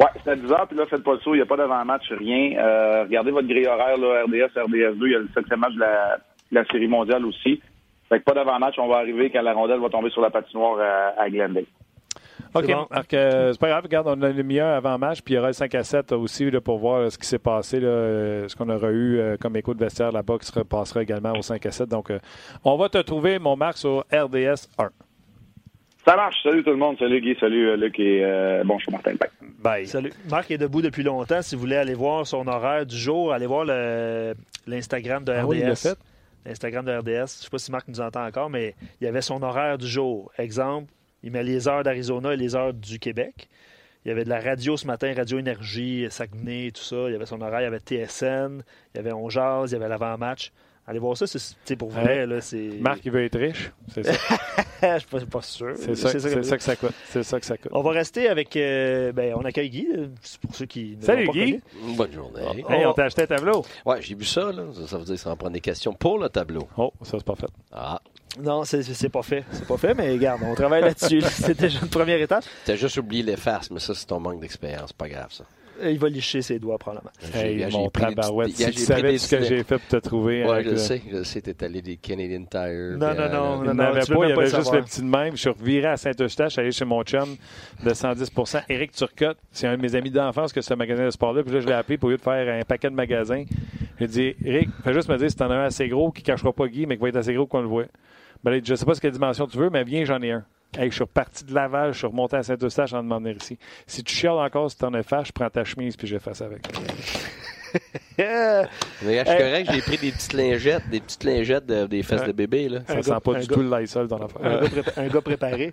Speaker 5: Oui, c'était à 10 h, puis là, faites pas le saut, il n'y a pas d'avant-match, rien. Euh, regardez votre grille horaire, là, RDS, RDS2, il y a le septième match de la, la Série mondiale aussi. Fait que pas d'avant-match, on va arriver quand la rondelle va tomber sur la patinoire à, à Glendale.
Speaker 3: OK. Euh, c'est pas grave. Regarde, on a une demi-heure avant match, puis il y aura le 5 à 7 aussi pour voir ce qui s'est passé, euh, ce qu'on aura eu euh, comme écho de vestiaire là-bas qui se repassera également au 5 à 7. Donc, on va te trouver, mon Marc, sur RDS 1.
Speaker 5: Ça marche. Salut tout le monde. Salut Guy. Salut Luc et bon, je suis Martin. Bye.
Speaker 3: Bye.
Speaker 4: Salut. Marc est debout depuis longtemps. Si vous voulez aller voir son horaire du jour, allez voir l'Instagram de RDS. Ah oui, il fait. L'Instagram de RDS. Je ne sais pas si Marc nous entend encore, mais il y avait son horaire du jour. Exemple, il met les heures d'Arizona et les heures du Québec. Il y avait de la radio ce matin, Radio Énergie, Saguenay, tout ça. Il y avait son horaire, il y avait TSN, il y avait On Jazz, il y avait l'avant-match. Allez voir ça, c'est pour vrai. Là,
Speaker 3: Marc, il veut être riche, c'est ça?
Speaker 4: Je suis pas, pas, sûr.
Speaker 3: C'est ça, ça, que ça coûte. C'est ça que ça coûte.
Speaker 4: On va rester avec... Euh, ben, on accueille Guy, c'est pour ceux qui
Speaker 3: ne Salut, pas Guy.
Speaker 2: Bonne journée.
Speaker 3: Hey, on t'a acheté un tableau.
Speaker 2: Ouais, j'ai vu ça. Là. Ça, veut dire que ça va prendre des questions pour le tableau.
Speaker 3: Oh, ça, c'est pas fait.
Speaker 2: Ah.
Speaker 4: Non, c'est pas fait. C'est pas fait, mais regarde, on travaille là-dessus. C'est déjà une première étape.
Speaker 2: Tu as juste oublié les faces, mais ça, c'est ton manque d'expérience. Pas grave, ça.
Speaker 4: Il va licher ses doigts, probablement.
Speaker 3: Hey, mon tabarouette, si tu savais ce que j'ai fait pour te trouver.
Speaker 2: Oui, je sais. Je sais, t'es allé des Canadian Tire.
Speaker 4: Non, non, non.
Speaker 3: Il n'y avait pas, il y avait juste le petit de même. Je suis reviré à Saint-Eustache, allé chez mon chum de 110% Éric Turcotte, c'est un de mes amis d'enfance que ce magasin de sport-là. Puis là, je l'ai appelé pour lui de faire un paquet de magasins. J'ai dit, Éric, fais juste me dire si t'en as un assez gros qui ne cachera pas Guy, mais qui va être assez gros qu'on le voit. Ben, je ne sais pas ce quelle dimension tu veux, mais viens, j'en ai un. Hey, je suis reparti de Laval, je suis remonté à Saint-Eustache en demandant ici. Si tu chiales encore, si t'en es fâche, je prends ta chemise puis je fasse avec.
Speaker 2: Mais je suis correct, j'ai pris des petites lingettes, des petites lingettes de- des fesses de bébé. Là.
Speaker 3: Ça sent pas du
Speaker 4: gars-
Speaker 3: tout le Lysol dans l'affaire.
Speaker 4: Un, un gars préparé.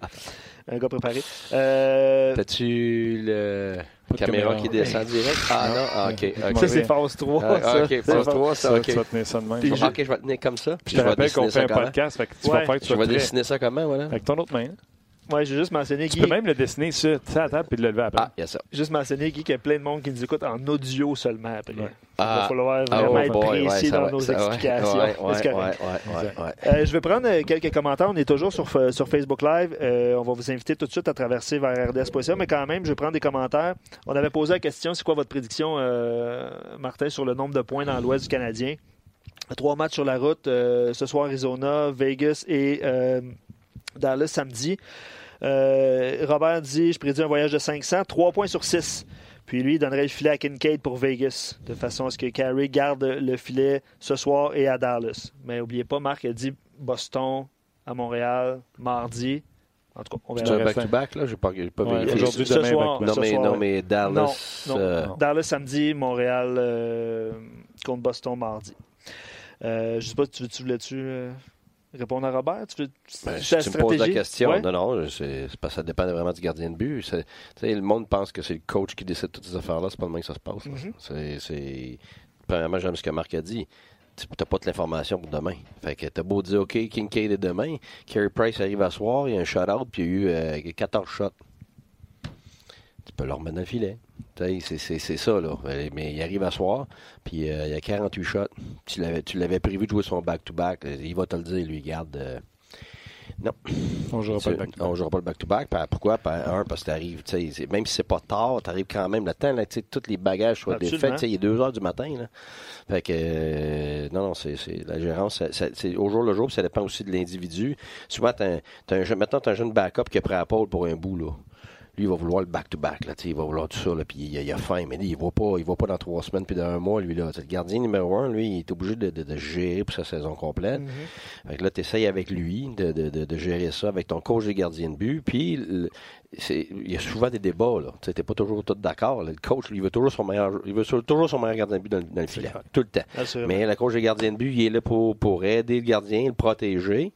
Speaker 4: Un gars préparé. Euh,
Speaker 2: T'as-tu le caméra,
Speaker 3: caméra.
Speaker 2: qui descend direct? Ah non, ah, ok. ok.
Speaker 4: ça, c'est phase 3.
Speaker 2: Ah,
Speaker 4: ça.
Speaker 2: ok, phase
Speaker 4: phase-
Speaker 2: 3, ça,
Speaker 3: Ça,
Speaker 2: ok.
Speaker 3: tu vas tenir ça de même.
Speaker 4: Puis
Speaker 3: Je
Speaker 4: je-
Speaker 2: Ok, je vais tenir comme ça. Puis
Speaker 3: te
Speaker 2: je vais
Speaker 3: rappelle qu'on
Speaker 2: dessiner
Speaker 3: fait
Speaker 2: ça
Speaker 3: un podcast, fait que tu
Speaker 4: Ouais.
Speaker 3: vas faire que tu
Speaker 2: Je vais
Speaker 3: prêt.
Speaker 2: dessiner ça comment, voilà?
Speaker 3: Avec ton autre main. hein.
Speaker 4: Ouais, j'ai juste mentionné,
Speaker 3: Tu
Speaker 4: Guy,
Speaker 3: peux même le dessiner sur ta table puis le lever après.
Speaker 2: Ah, il y a ça.
Speaker 4: juste mentionner, Guy, qu'il y a plein de monde qui nous écoute en audio seulement après.
Speaker 3: Ouais.
Speaker 4: Il va
Speaker 2: Ah.
Speaker 4: falloir
Speaker 2: Ah,
Speaker 4: vraiment
Speaker 2: oh
Speaker 4: être
Speaker 2: boy, ouais,
Speaker 4: précis
Speaker 2: ça
Speaker 4: dans
Speaker 2: va,
Speaker 4: nos
Speaker 2: ça va.
Speaker 4: explications.
Speaker 2: Ouais,
Speaker 4: c'est
Speaker 2: ouais,
Speaker 4: correct.
Speaker 2: ouais, ouais, ouais, ouais.
Speaker 4: Euh, je vais prendre euh, quelques commentaires. On est toujours sur, F- sur Facebook Live. Euh, on va vous inviter tout de suite à traverser vers RDS.ca, mais quand même, je vais prendre des commentaires. On avait posé la question c'est quoi votre prédiction, euh, Martin, sur le nombre de points dans l'Ouest du Canadien? Trois matchs sur la route. euh, ce soir, Arizona, Vegas et euh, Dallas samedi. Euh, Robert dit Je prédis un voyage de 500, 3 points sur 6. Puis lui, il donnerait le filet à Kincaid pour Vegas, de façon à ce que Carey garde le filet ce soir et à Dallas. Mais n'oubliez pas, Marc a dit Boston à Montréal mardi. En tout cas, on
Speaker 2: C'est
Speaker 4: verra.
Speaker 2: un back-to-back, là? J'ai pas, pas
Speaker 3: Ouais, aujourd'hui,
Speaker 4: Ce
Speaker 3: demain,
Speaker 4: soir.
Speaker 2: Non,
Speaker 4: ce
Speaker 2: mais,
Speaker 4: soir,
Speaker 2: non, mais Dallas.
Speaker 4: Non, non.
Speaker 2: euh,
Speaker 4: Dallas samedi, Montréal euh, contre Boston mardi. Euh, je sais pas, tu veux-tu voulais-tu euh, répondre à Robert? Tu veux,
Speaker 2: Ben, si tu me poses la question,
Speaker 4: Ouais?
Speaker 2: non, non, c'est, parce que ça dépend vraiment du gardien de but. C'est- tu sais, le monde pense que c'est le coach qui décide toutes ces affaires-là. C'est pas le même que ça se passe.
Speaker 4: Mhm.
Speaker 2: c'est, c'est- Premièrement, j'aime ce que Marc a dit. Tu n'as pas toute l'information pour demain. Fait que t'as beau dire, OK, Kincaid est demain. Carey Price arrive à soir, il y a un shutout, puis il y a eu euh, 14 shots. Tu peux le remettre dans le filet. C'est, ça, là. Mais il arrive à soir, puis euh, il y a 48 shots. Tu l'avais, prévu de jouer son back-to-back. Il va te le dire, lui, garde. euh, non.
Speaker 3: On jouera pas le back
Speaker 2: On jouera pas le back-to-back. Par- Pourquoi? Un, parce que t'arrives, tu sais, c'est- même si c'est pas tard, t'arrives quand même le temps, là, tu sais, tous les bagages soient défaits. Il est 2 heures du matin, là. Fait que, euh, non, non, c'est, la gérance, c'est au jour le jour, ça dépend aussi de l'individu. Souvent, t'as, un- t'as un, jeune- maintenant, t'as un jeune backup qui est prêt à pôle pour un bout, là. Lui, il va vouloir le back-to-back, sais, il va vouloir tout ça, là, puis il, a- il a faim, mais lui, il va pas, il va pas dans trois semaines puis dans un mois, lui, là. Le gardien numéro un, lui, il est obligé de, de, de gérer pour sa saison complète.
Speaker 4: Mhm.
Speaker 2: Fait que là, tu essayes avec lui de, de, gérer ça avec ton coach des gardiens de but. Puis, il y a souvent des débats. Tu n'es pas toujours tout d'accord. Le coach, lui, il veut toujours son meilleur, il veut toujours son meilleur gardien de but dans, le- dans le filet. Tout le temps.
Speaker 4: Assurément.
Speaker 2: Mais le coach des gardiens de but, il est là pour, pour aider le gardien, le protéger.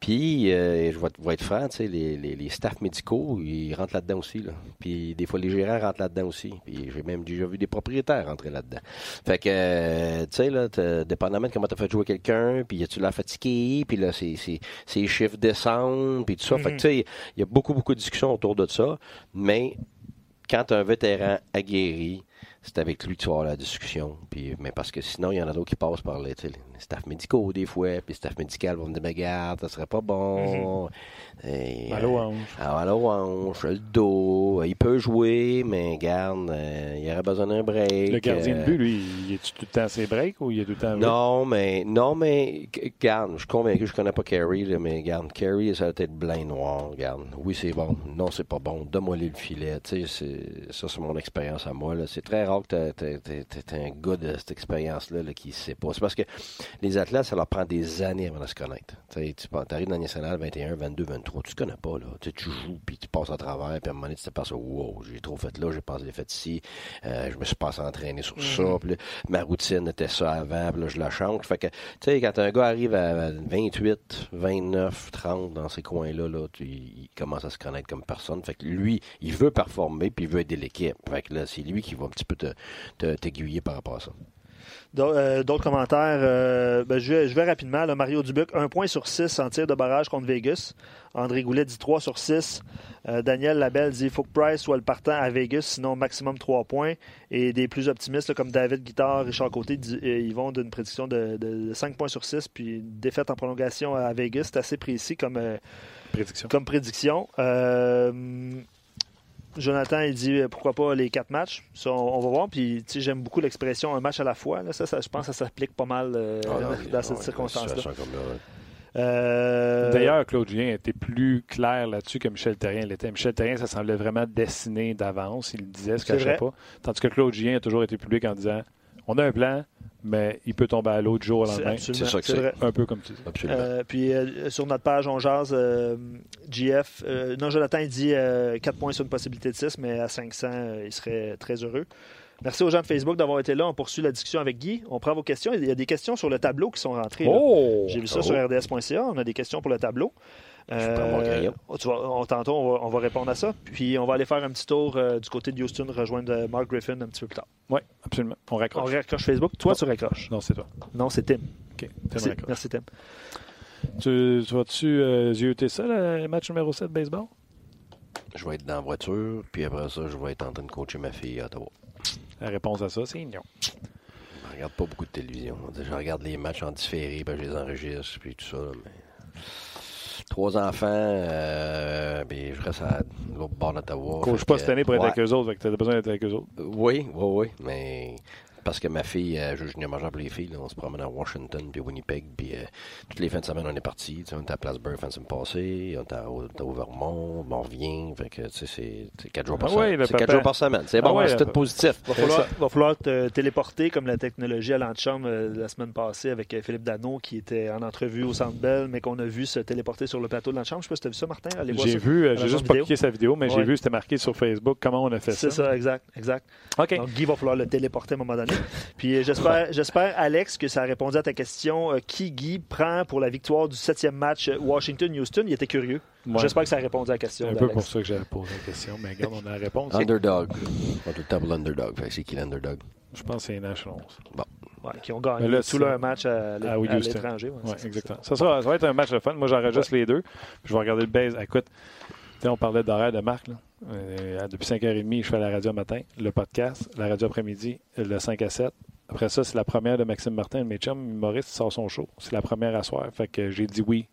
Speaker 2: Puis, euh, je vais, vais être franc, tu sais, les, les, les staffs médicaux, ils rentrent là-dedans aussi. Là. Puis, des fois, les gérants rentrent là-dedans aussi. Puis, j'ai même déjà vu des propriétaires rentrer là-dedans. Fait que, euh, tu sais, là, dépendamment de comment tu as fait jouer quelqu'un, puis tu l'as fatigué, puis là, ses, ses, ses chiffres descendent, puis tout ça. Fait que, tu sais, il y a beaucoup, beaucoup de discussions autour de ça. Mais, quand un vétéran aguerri, c'est avec lui que tu vas avoir la discussion. Puis, mais parce que sinon, il y en a d'autres qui passent par les, les staffs médicaux des fois. Puis les staffs médicaux vont me dire, mais regarde, ça serait pas bon. Et,
Speaker 3: Mal au
Speaker 2: euh,
Speaker 3: hanche.
Speaker 2: ah, le dos. Il peut jouer, mais garde, euh, il aurait besoin d'un break.
Speaker 3: Le gardien de
Speaker 2: euh,
Speaker 3: but, lui, il est tout le temps à ses breaks ou il est tout le temps.
Speaker 2: non, mais non, mais garde, je suis convaincu, je connais pas Carey, là, mais garde, Carey, ça va être blanc et noir, garde. Oui, c'est bon. Non, c'est pas bon. Donne-moi le filet. Tu sais, c'est- ça, c'est mon expérience à moi. là. C'est très rare que t'as un gars de cette expérience-là là, qui sait pas. C'est parce que les athlètes, ça leur prend des années avant de se connaître. Tu tu arrives dans la nationale 21, 22, 23, tu te connais pas, là. Tu tu joues, puis tu passes à travers, puis à un moment donné, tu te passes, wow, j'ai trop fait là, j'ai pas assez fait ici, euh, je me suis pas entraîné sur ça, puis là, ma routine était ça avant, puis là, je la change. Fait que, tu sais, quand un gars arrive à 28, 29, 30 dans ces coins-là, là, tu- il commence à se connaître comme personne. Fait que lui, il veut performer, puis il veut aider l'équipe. Fait que là, c'est lui qui va un petit peu te- t'aiguiller par rapport à ça.
Speaker 4: Euh, D'autres commentaires. euh, ben, je, vais, je vais rapidement. là. Mario Dubuc, 1 point sur 6 en tir de barrage contre Vegas. André Goulet dit 3 sur 6. Euh, Daniel Labelle dit il faut que Price soit le partant à Vegas, sinon maximum 3 points. Et des plus optimistes là, comme David Guittard, Richard Côté, dit- euh, ils vont d'une prédiction de, de 5 points sur 6. Puis une défaite en prolongation à Vegas. C'est assez précis comme,
Speaker 3: Prédiction.
Speaker 4: comme prédiction. Jonathan, il dit euh, pourquoi pas les quatre matchs? Ça, on, on va voir. Puis, j'aime beaucoup l'expression un match à la fois. Là. Ça, ça, je pense que ça s'applique pas mal euh,
Speaker 2: Ah,
Speaker 4: dans
Speaker 2: non,
Speaker 4: cette circonstance-là. Euh,
Speaker 3: D'ailleurs, Claude Julien était plus clair là-dessus que Michel Terrien l'était. Michel Terrien, ça semblait vraiment dessiné d'avance. Il disait, se
Speaker 4: C'est
Speaker 3: cachait
Speaker 4: vrai.
Speaker 3: pas. Tandis que Claude Julien a toujours été public en disant on a un plan, mais il peut tomber à l'autre du jour au
Speaker 4: C'est
Speaker 3: lendemain.
Speaker 2: C'est ça que
Speaker 4: c'est.
Speaker 3: Un peu comme tu dis.
Speaker 2: Absolument.
Speaker 4: Euh, puis euh, sur notre page, on jase. euh, GF, euh, non, Jonathan, il dit 4 points sur une possibilité de 6, mais à 500, euh, il serait très heureux. Merci aux gens de Facebook d'avoir été là. On poursuit la discussion avec Guy. On prend vos questions. Il y a des questions sur le tableau qui sont rentrées.
Speaker 3: Oh!
Speaker 4: J'ai vu ça
Speaker 2: Oh.
Speaker 4: sur rds.ca. On a des questions pour le tableau. Tu vas- on, tantôt, on va, on va répondre à ça. Puis on va aller faire un petit tour euh, du côté de Houston, rejoindre euh, Mark Griffin un petit peu plus tard.
Speaker 3: Oui, absolument. On
Speaker 4: On
Speaker 3: raccroche.
Speaker 4: raccroche Facebook. Toi,
Speaker 3: Non.
Speaker 4: tu raccroches.
Speaker 3: Non, c'est toi.
Speaker 4: Non, c'est Tim.
Speaker 3: OK. Tim
Speaker 4: Merci,
Speaker 3: raccroche.
Speaker 4: merci, Tim.
Speaker 3: Tu, tu vas-tu euh, zioter ça, le match numéro 7 de baseball?
Speaker 2: Je vais être dans la voiture, puis après ça, je vais être en train de coacher ma fille à Ottawa.
Speaker 3: La réponse à ça, c'est non.
Speaker 2: Je regarde pas beaucoup de télévision. Je regarde les matchs en différé, puis je les enregistre, puis tout ça. là, mais... Trois enfants, euh, puis je reste à l'autre bord d'Ottawa.
Speaker 3: Coach
Speaker 2: Fait
Speaker 3: pas cette année pour être
Speaker 2: ouais.
Speaker 3: avec eux autres, tu as besoin d'être avec eux autres.
Speaker 2: Oui, oui, oui, mais parce que ma fille euh, joue junior majeur pour les filles. là. on se promène à Washington, puis Winnipeg, puis euh, toutes les fins de semaine, on est parti. Tu sais, On était à Plattsburgh fin de semaine passée, on était à, à Vermont, on revient. Fait que, tu sais, c'est quatre jours par
Speaker 3: Ah ouais,
Speaker 2: semaine.
Speaker 3: le
Speaker 2: C'est quatre jours par semaine. C'est
Speaker 3: Ah
Speaker 2: bon,
Speaker 3: ouais,
Speaker 2: c'est
Speaker 3: le
Speaker 2: tout positif.
Speaker 4: Va falloir, va falloir te téléporter comme la technologie à l'antichambre euh, la semaine passée avec euh, Philippe Dano qui était en entrevue au Centre Bell, mais qu'on a vu se téléporter sur le plateau de l'antichambre. Je sais pas si tu as vu ça, Martin. Allez voir
Speaker 3: J'ai
Speaker 4: ça.
Speaker 3: vu, euh, j'ai juste pas cliqué sa vidéo, mais j'ai
Speaker 4: Ouais.
Speaker 3: vu, c'était marqué sur Facebook comment on a fait
Speaker 4: C'est
Speaker 3: ça.
Speaker 4: ça, exact, exact.
Speaker 3: OK.
Speaker 4: Donc, Guy va falloir le téléporter à un moment donné. Puis euh, j'espère, j'espère, Alex, que ça a répondu à ta question. euh, qui Guy prend pour la victoire du septième match euh, Washington-Houston? Il était curieux.
Speaker 3: Ouais.
Speaker 4: J'espère que ça a répondu à la
Speaker 3: C'est
Speaker 4: question.
Speaker 3: un peu pour ça que j'avais posé la question, mais regarde, on a la réponse.
Speaker 2: Underdog. On est double underdog. Fait que c'est qui l'underdog?
Speaker 3: Je pense que c'est les Nationals.
Speaker 4: Ouais, qui ont gagné
Speaker 3: là,
Speaker 4: tout
Speaker 3: c'est-
Speaker 4: leur match à, l'é-
Speaker 3: à
Speaker 4: à
Speaker 3: Houston.
Speaker 4: l'étranger. ouais,
Speaker 3: Oui,
Speaker 4: c'est ça,
Speaker 3: exactement. Ça, sera- ça va être un match de fun. Moi, j'enregistre les deux. Puis je vais regarder le base. Écoute, on parlait d'horaire de Marc. Là. Euh, depuis 5h30, je fais la radio matin, le podcast, la radio après-midi, le 5 à 7. Après ça, c'est la première de Maxime Martin, de mes chums. Maurice sort son show. C'est la première à soir. Fait que j'ai dit oui.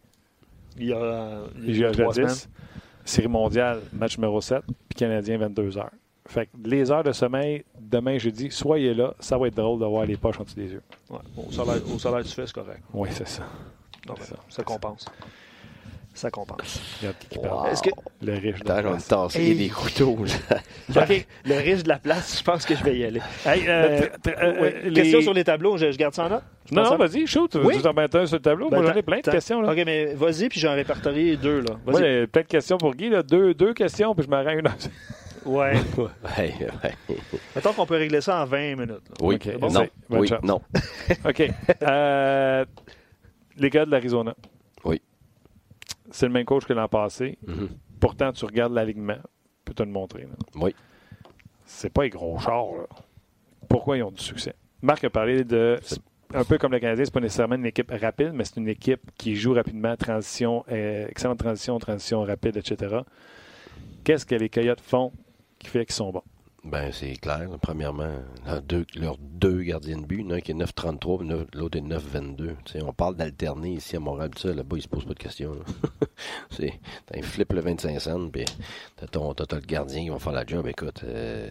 Speaker 4: Il y a, il y a trois
Speaker 3: jadis. Série mondiale, match numéro 7, puis Canadien, 22h. Fait que les heures de sommeil, demain, jeudi, soyez là. Ça va être drôle d'avoir les poches en dessous des yeux.
Speaker 4: Ouais, au, salaire, au salaire que tu fais, c'est correct.
Speaker 3: Oui, c'est ça.
Speaker 4: Non,
Speaker 3: C'est
Speaker 4: ben,
Speaker 3: ça.
Speaker 4: ça compense. Ça compense.
Speaker 2: Wow.
Speaker 4: Est-ce que
Speaker 3: Le riche de la place.
Speaker 2: est tassé
Speaker 4: Hey.
Speaker 2: des couteaux. là.
Speaker 4: OK, le riche de la place, je pense que je vais y aller.
Speaker 3: Hey, euh,
Speaker 4: Euh,
Speaker 3: les-
Speaker 4: Question sur les tableaux, je, je garde ça en note? Je
Speaker 3: Non, non, vas-y, shoot.
Speaker 4: Oui?
Speaker 3: Tu en mets un sur le tableau.
Speaker 4: Ben,
Speaker 3: Moi, j'en ai plein de questions. Là.
Speaker 4: OK, mais vas-y, puis j'en répertorie deux. Là.
Speaker 3: Moi,
Speaker 4: Vas-y.
Speaker 3: j'ai plein de questions pour Guy. Là. Deux, deux questions, puis je rends une.
Speaker 4: Ouais.
Speaker 2: Ouais, ouais.
Speaker 4: Mettons qu'on peut régler ça en 20 minutes. là.
Speaker 2: Oui, non, oui,
Speaker 3: chance.
Speaker 2: non.
Speaker 3: OK. Euh, les gars de l'Arizona. C'est le même coach que l'an passé.
Speaker 2: Mhm.
Speaker 3: Pourtant, tu regardes l'alignement. Je peux te le montrer. là.
Speaker 2: Oui.
Speaker 3: C'est pas les gros chars. là. Pourquoi ils ont du succès? Marc a parlé de. Un peu comme le Canadien, c'est pas nécessairement une équipe rapide, mais c'est une équipe qui joue rapidement, transition, euh, excellente transition, transition rapide, etc. Qu'est-ce que les Coyotes font qui fait qu'ils sont bons?
Speaker 2: Ben, c'est clair. Premièrement, leurs deux, gardiens de but, il y en a un qui est 9,33, puis neuf- l'autre est 9,22. Tu sais, on parle d'alterner ici à Montréal, ça, là-bas, ils se posent pas de questions. c'est, un flip le 25 cents, puis t'as, ton, t'as le gardien qui va faire la job. Écoute, euh,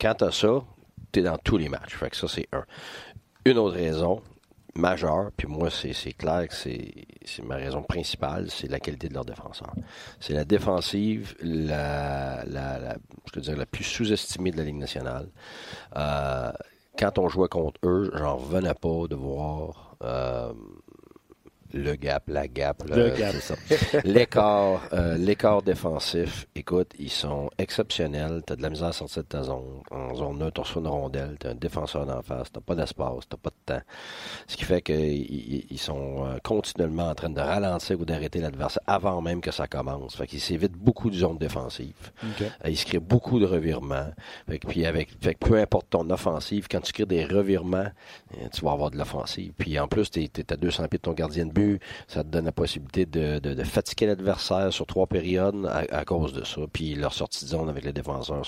Speaker 2: quand t'as ça, t'es dans tous les matchs. Fait que ça, c'est un. Une autre raison majeure, puis moi, c'est, clair que c'est, ma raison principale, c'est la qualité de leurs défenseurs. C'est la défensive, la, la, je dire, la plus sous-estimée de la Ligue nationale. Euh, quand on jouait contre eux, j'en revenais pas de voir euh, le gap, la gap, l'écart, euh, l'écart défensif. Écoute, ils sont exceptionnels. T'as de la misère à sortir de ta zone. En zone neutre, t'as reçois une rondelle, t'as un défenseur d'en face, t'as pas d'espace, t'as pas de temps. Ce qui fait qu'ils ils sont euh, continuellement en train de ralentir ou d'arrêter l'adversaire avant même que ça commence. Fait qu'ils s'évitent beaucoup de zones défensives. Euh, Il se crée beaucoup de revirements. Fait que, puis avec, fait que peu importe ton offensive, quand tu crées des revirements, euh, tu vas avoir de l'offensive. Puis en plus, tu es, à 200 pieds de ton gardien de but. Ça te donne la possibilité de, fatiguer l'adversaire sur trois périodes à, cause de ça. Puis leurs sorties de zone avec les défenseurs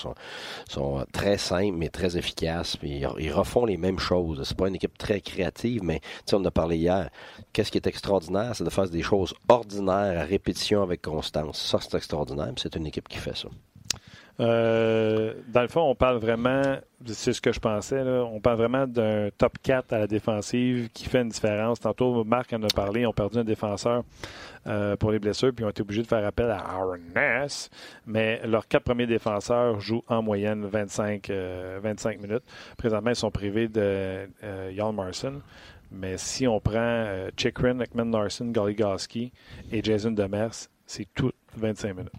Speaker 2: sont, très simples, mais très efficaces. Puis ils, refont les mêmes choses. C'est pas une équipe très créative, mais on en a parlé hier. Qu'est-ce qui est extraordinaire, c'est de faire des choses ordinaires à répétition avec constance. Ça, c'est extraordinaire. C'est une équipe qui fait ça.
Speaker 3: Euh, dans le fond, on parle vraiment, c'est ce que je pensais, on parle vraiment d'un top 4 à la défensive qui fait une différence. Tantôt, Marc en a parlé, ils ont perdu un défenseur euh, pour les blessures, puis ils ont été obligés de faire appel à Aaron Ness. Mais leurs quatre premiers défenseurs jouent en moyenne 25, 25 minutes. Présentement, ils sont privés de Jan Marson. Mais si on prend Chikrin, Ekman Larson, Goligoski et Jason Demers, c'est tout 25 minutes.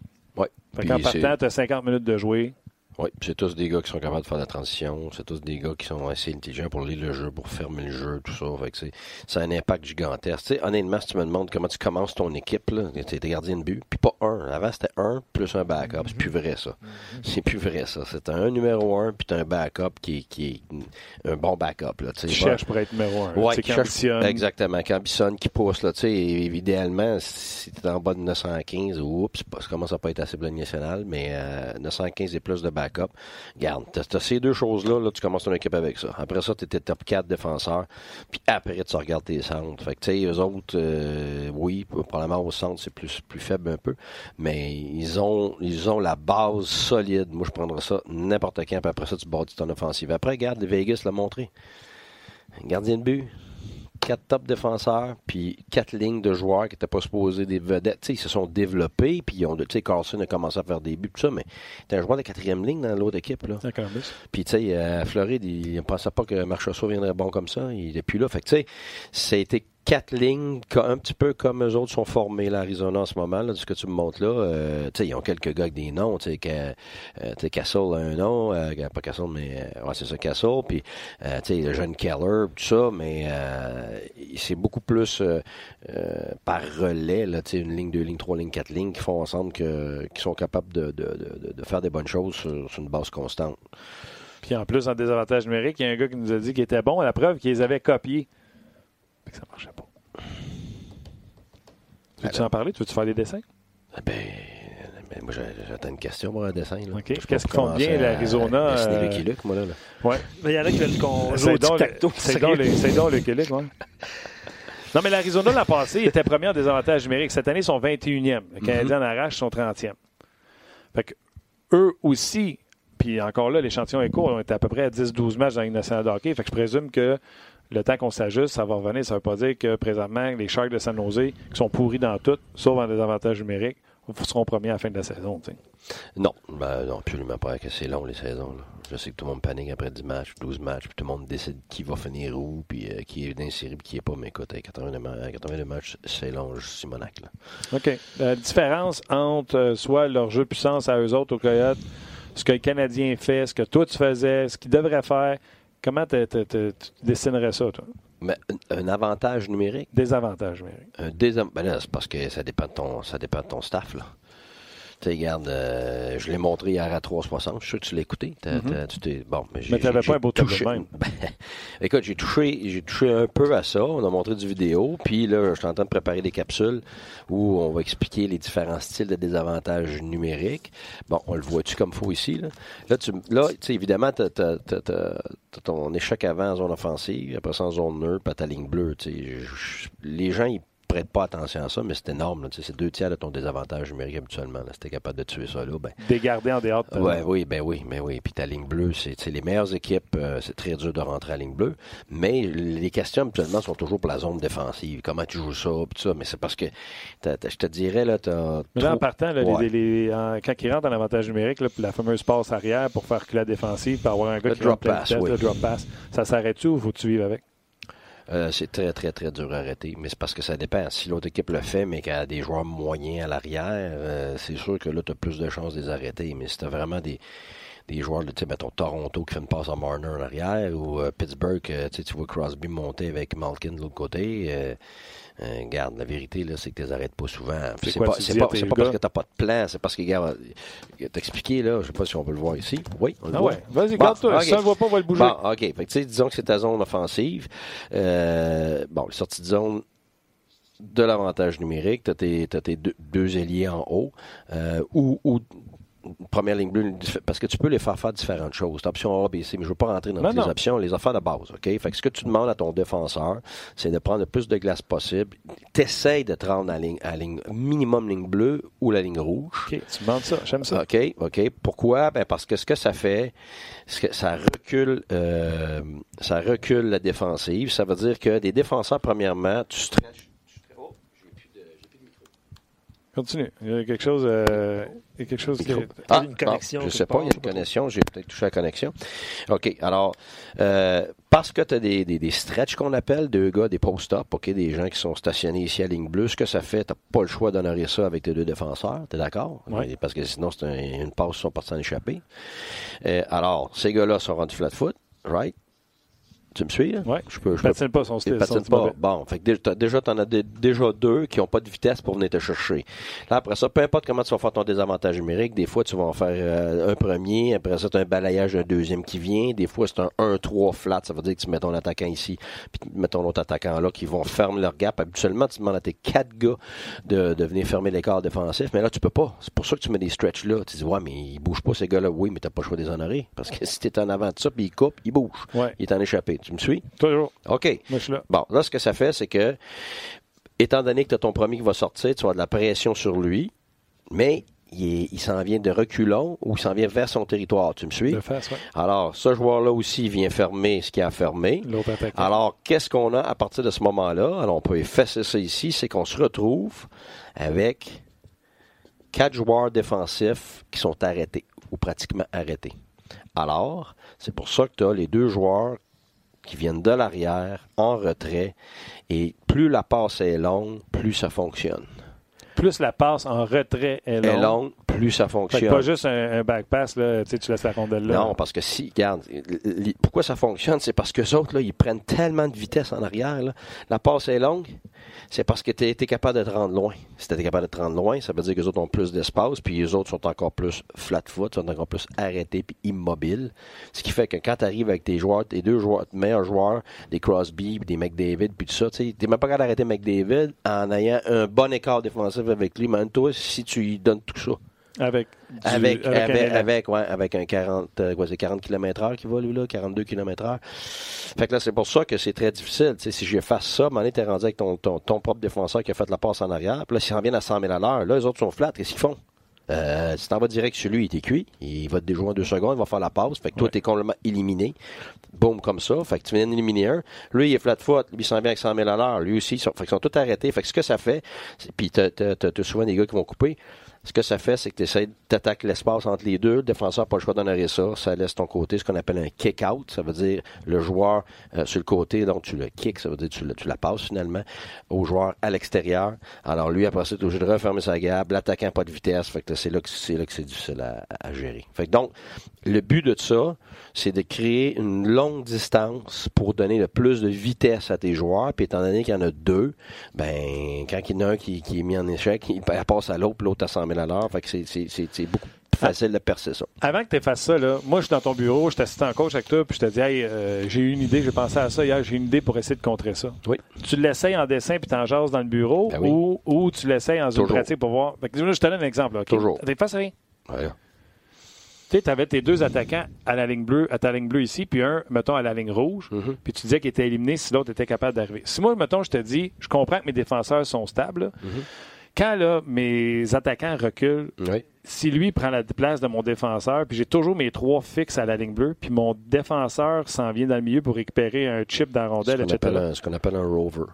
Speaker 3: Fait qu'en partant, tu as 50 minutes de jouer.
Speaker 2: Oui, c'est tous des gars qui sont capables de faire la transition. C'est tous des gars qui sont assez intelligents pour lire le jeu, pour fermer le jeu, tout ça. Fait que c'est, ça a un impact gigantesque. Tu sais, honnêtement, si tu me demandes comment tu commences ton équipe, là, t'es gardien de but, puis pas un. Avant, c'était un plus un backup. C'est plus vrai, ça. C'est plus vrai, ça. C'est un numéro un, puis t'as un backup qui est, qui est un bon backup. Là,
Speaker 3: tu cherches pour être numéro un.
Speaker 2: Ouais, qui ambitionne. Exactement, qui ambitionne, qui pousse. Là, idéalement, si t'es en bas de 915, oups, ça commence à pas être assez national, mais euh, 915 et plus de backup backup. Garde, tu as, ces deux choses-là, là, tu commences ton équipe avec ça. Après ça, tu étais top 4 défenseurs, puis après, tu regardes tes centres. Fait que, tu sais, eux autres, euh, oui, probablement au centre, c'est plus, plus faible un peu, mais ils ont, ils ont la base solide. Moi, je prendrais ça n'importe quand, puis après ça, tu bâtis ton offensive. Après, regarde, Vegas l'a montré. Gardien de but, quatre top défenseurs, puis quatre lignes de joueurs qui n'étaient pas supposés des vedettes. ils se sont développés, puis ils ont, Carlson a commencé à faire des buts, tout ça, mais t'es un joueur de quatrième ligne dans l'autre équipe. Là. Puis, tu sais, à Floride, il ne pensait pas que Marchessault viendrait bon comme ça. Il est plus là. Fait que, tu sais, ça a été quatre lignes, un petit peu comme eux autres sont formés, l'Arizona en ce moment, là, de ce que tu me montres là. Euh, ils ont quelques gars avec des noms. Tu sais, euh, Castle a un nom, euh, pas Castle, mais ouais, c'est ça, Castle. Puis, tu sais, le jeune Keller, tout ça, mais c'est beaucoup plus par relais, là, tu sais, une ligne, deux lignes, trois lignes, quatre lignes qui font ensemble que, qui sont capables de, de, de, faire des bonnes choses sur, une base constante.
Speaker 3: Puis en plus, en désavantage numérique, il y a un gars qui nous a dit qu'il était bon la preuve qu'ils avaient copié ça marchait pas. Tu veux-tu en parler? Tu veux-tu faire des dessins?
Speaker 2: Eh ben, ben, moi, j'attends une question pour un dessin.
Speaker 3: OK. Qu'est-ce qu'ils font bien, l'Arizona?
Speaker 2: C'est Lucky Luke, moi, là.
Speaker 3: Ouais.
Speaker 4: Mais il y en a qui veulent qu'on
Speaker 3: joue au tic-tac-toe. C'est donc le Lucky ouais. Non, mais l'Arizona, l'an passé, était premier en désavantage numérique. Cette année, ils sont 21e. Le Canadien mm -hmm. en arrache son 30e. Fait que eux aussi, puis encore là, l'échantillon est court. On était à peu près à 10-12 matchs dans la nationale de hockey. Fait que je présume que le temps qu'on s'ajuste, ça va revenir. Ça ne veut pas dire que présentement, les Sharks de San Jose, qui sont pourris dans tout, sauf en désavantage numériques, seront premiers à la fin de la saison.
Speaker 2: Non, ben, non, absolument pas. que c'est long, les saisons. Je sais que tout le monde panique après 10 matchs, 12 matchs, puis tout le monde décide qui va finir où, puis euh, qui est dans puis qui n'est pas. Mais écoute, 82, matchs, c'est long, Simonac. Là.
Speaker 3: OK. La différence entre euh, soit leur jeu de puissance à eux autres au Coyote, ce que le Canadien fait, ce que toi tu faisais, ce qu'il devrait faire, Comment tu dessinerais ça, toi?
Speaker 2: Mais un, avantage numérique?
Speaker 3: Désavantage numérique.
Speaker 2: Un désam... ben c'est parce que ça dépend de ton, ça dépend de ton staff, là. Tu regarde, euh, je l'ai montré hier à 360. Je suis sûr que tu l'as écouté.
Speaker 3: Mm-hmm.
Speaker 2: tu t'es, bon,
Speaker 3: mais, mais t'avais pas un beau touché. même.
Speaker 2: écoute, j'ai touché, j'ai touché un peu à ça. On a montré du vidéo. Puis là, je suis en train de préparer des capsules où on va expliquer les différents styles de désavantages numériques. Bon, on le voit-tu comme faut ici? Là, là tu là, évidemment, tu as, ton échec avant en zone offensive, après ça en zone neutre, puis ta ligne bleue. les gens, ils prête pas attention à ça, mais c'est énorme. C'est deux tiers de ton désavantage numérique habituellement. Si tu es capable de tuer ça là, ben.
Speaker 3: Dégarder en dehors
Speaker 2: de ouais, Oui, ben oui, mais oui. Puis ta ligne bleue, c'est les meilleures équipes, euh, c'est très dur de rentrer à ligne bleue. Mais les questions habituellement sont toujours pour la zone défensive. Comment tu joues ça, ça. Mais c'est parce que je te dirais, là, tu
Speaker 3: Là, en partant, là, les, quand ils rentrent en avantage numérique, là, la fameuse passe arrière pour faire que la défensive, pour avoir un gars qui
Speaker 2: drop pass,
Speaker 3: le drop pass, ça s'arrête-tu ou faut-tu vivre avec?
Speaker 2: Euh, c'est très, très, très dur à arrêter. Mais c'est parce que ça dépend. Si l'autre équipe le fait, mais qu'elle a des joueurs moyens à l'arrière, euh, c'est sûr que là, tu as plus de chances de les arrêter. Mais si tu vraiment des, des joueurs de, tu sais, mettons, Toronto qui fait une passe à Marner en arrière, ou euh, Pittsburgh, tu vois Crosby monter avec Malkin de l'autre côté, euh, garde, la vérité, là, c'est que tu les arrêtes pas souvent. C'est pas, c'est pas, pas parce que t'as pas de plan, c'est parce que, regarde, t'expliquer, là, je sais pas si on peut le voir ici. Oui, on le
Speaker 3: ah
Speaker 2: voit.
Speaker 3: Ouais. Vas-y, garde-toi. Si on le voit pas, on va le bouger.
Speaker 2: Bon, OK. Fait que, tu sais, disons que c'est ta zone offensive. Euh, bon, sortie de zone, de l'avantage numérique. Tu as tes, deux, deux, ailiers en haut. Euh, ou, ou première ligne bleue, parce que tu peux les faire faire différentes choses. T'as option A, B, C, mais je veux pas rentrer dans toutes les options, les affaires de base, OK? Fait que ce que tu demandes à ton défenseur, c'est de prendre le plus de glace possible. T'essayes de te rendre à la ligne, à ligne minimum ligne bleue ou la ligne rouge.
Speaker 3: OK, tu demandes ça. J'aime ça.
Speaker 2: OK, OK. Pourquoi? Ben parce que ce que ça fait, que ça recule, euh, ça recule la défensive. Ça veut dire que des défenseurs, premièrement, tu stretches- oh, j'ai plus de- j'ai plus de micro.
Speaker 3: Continue. Il y a quelque chose. euh, il y a quelque chose qui.
Speaker 2: Ah,
Speaker 4: une connexion
Speaker 2: bon, je sais pas, il y a une connexion, j'ai peut-être touché la connexion. OK, alors, euh, parce que tu as des, des, des stretches qu'on appelle, deux gars, des post-up, OK, des gens qui sont stationnés ici à ligne bleue, ce que ça fait, tu pas le choix d'honorer ça avec tes deux défenseurs, tu es d'accord?
Speaker 3: Ouais.
Speaker 2: Parce que sinon, c'est un- une passe, ils sont partis en échapper. Euh, alors, ces gars-là sont rendus flat-foot, right? Tu me suis? là?
Speaker 3: Ouais.
Speaker 2: Je peux, je
Speaker 3: Je
Speaker 2: peux
Speaker 3: patine pas son style.
Speaker 2: patinent
Speaker 3: son
Speaker 2: pas. Bon, fait que déjà, tu en as dé- déjà deux qui n'ont pas de vitesse pour venir te chercher. Là, après ça, peu importe comment tu vas faire ton désavantage numérique, des fois, tu vas en faire euh, un premier, après ça, tu as un balayage d'un deuxième qui vient. Des fois, c'est un 1-3 flat, ça veut dire que tu mets ton attaquant ici, puis tu mets ton autre attaquant là, qui vont fermer leur gap. Habituellement, tu demandes à tes quatre gars de, de venir fermer l'écart défensif, mais là, tu peux pas. C'est pour ça que tu mets des stretches là. Tu dis, ouais, mais ils bougent pas, ces gars-là. Oui, mais t'as pas le choix de les honorer. Parce que si tu es en avant de ça, puis ils coupent, ils bougent.
Speaker 3: Ouais.
Speaker 2: Il est en échappé. Tu me suis?
Speaker 3: Toujours.
Speaker 2: OK.
Speaker 3: Moi, je suis là.
Speaker 2: Bon, là, ce que ça fait, c'est que, étant donné que tu as ton premier qui va sortir, tu vas avoir de la pression sur lui, mais il, il s'en vient de reculons ou il s'en vient vers son territoire. Tu me suis?
Speaker 3: De face, ouais.
Speaker 2: Alors, ce joueur-là aussi vient fermer ce qu'il a fermé. Alors, qu'est-ce qu'on a à partir de ce moment-là? Alors, on peut effacer ça ici, c'est qu'on se retrouve avec quatre joueurs défensifs qui sont arrêtés ou pratiquement arrêtés. Alors, c'est pour ça que tu as les deux joueurs qui viennent de l'arrière, en retrait, et plus la passe est longue, plus ça fonctionne.
Speaker 3: Plus la passe en retrait est longue.
Speaker 2: est longue, plus ça fonctionne.
Speaker 3: pas juste un, un back pass, là, tu laisses la rondelle là.
Speaker 2: Non, parce que si, regarde, pourquoi ça fonctionne, c'est parce que les autres, là, ils prennent tellement de vitesse en arrière. là. La passe est longue, c'est parce que tu es, capable de te rendre loin. Si tu es capable de te rendre loin, ça veut dire que les autres ont plus d'espace, puis les autres sont encore plus flat-foot, sont encore plus arrêtés puis immobiles. Ce qui fait que quand tu arrives avec tes joueurs, tes deux joueurs, meilleurs joueurs, des Crosby, puis des McDavid, puis tout ça, tu n'es même pas capable d'arrêter McDavid en ayant un bon écart défensif avec lui, même toi, si tu lui donnes tout ça.
Speaker 3: Avec, du-
Speaker 2: Avec,
Speaker 3: un
Speaker 2: avec,
Speaker 3: élan.
Speaker 2: avec, ouais, avec un 40, euh, quoi, c'est 40 km heure qui va, lui, là, 42 km heure. Fait que là, c'est pour ça que c'est très difficile. Tu sais, si j'efface ça, m'en t'es rendu avec ton, ton, ton propre défenseur qui a fait la passe en arrière, puis là, s'ils reviennent à 100 000 à l'heure, là, les autres sont flats, qu'est-ce qu'ils font? Euh, si t'en vas direct sur lui, il était cuit. Il va te déjouer en deux secondes, il va faire la passe. Fait que toi,
Speaker 3: Ouais.
Speaker 2: t'es complètement éliminé. Boum, comme ça. Fait que tu viens d'éliminer un. Lui, il est flat foot. Lui, il s'en vient avec 100 000 à l'heure. Lui aussi, ils sont, fait qu'ils sont tous arrêtés. Fait que ce que ça fait, puis t'as souvent des gars qui vont couper. Ce que ça fait, c'est que tu essaies d'attaquer l'espace entre les deux. Le défenseur n'a pas le choix d'honorer ça. Ça laisse ton côté ce qu'on appelle un kick-out. Ça veut dire le joueur euh, sur le côté, donc tu le kick, ça veut dire tu, tu la passes finalement au joueur à l'extérieur. Alors lui, après ça, tu es obligé de refermer sa gabe. L'attaquant pas de vitesse. Fait que c'est là que c'est là que c'est difficile à, à gérer. Fait que donc, le but de ça, c'est de créer une longue distance pour donner le plus de vitesse à tes joueurs. Puis étant donné qu'il y en a deux, ben quand il y en a un qui, qui est mis en échec, il passe à l'autre, l'autre à 100 000 à l'heure. Fait que c'est, beaucoup plus facile de percer ça.
Speaker 3: Avant que tu fasses ça, là, moi, je suis dans ton bureau, je t'assiste en coach avec toi, puis je te dis, hey, euh, j'ai eu une idée, j'ai pensé à ça hier, j'ai une idée pour essayer de contrer ça.
Speaker 2: Oui.
Speaker 3: Tu l'essayes en dessin puis t'en jases dans le bureau
Speaker 2: Ben oui.
Speaker 3: ou, ou tu l'essayes en
Speaker 2: Toujours.
Speaker 3: pratique pour voir. Fait que, je te donne un exemple. là?
Speaker 2: Toujours.
Speaker 3: T'es face à rien.
Speaker 2: Ouais.
Speaker 3: Tu tu avais tes deux attaquants à la ligne bleue, à ta ligne bleue ici, puis un, mettons, à la ligne rouge,
Speaker 2: Mhm.
Speaker 3: puis tu disais qu'il était éliminé si l'autre était capable d'arriver. Si moi, mettons, je te dis, je comprends que mes défenseurs sont stables.
Speaker 2: Mhm.
Speaker 3: Quand là, mes attaquants reculent,
Speaker 2: Oui.
Speaker 3: si lui prend la place de mon défenseur, puis j'ai toujours mes trois fixes à la ligne bleue, puis mon défenseur s'en vient dans le milieu pour récupérer un chip dans la
Speaker 2: Ce
Speaker 3: rondelle,
Speaker 2: qu'on,
Speaker 3: etc.
Speaker 2: un, ce qu'on appelle un rover.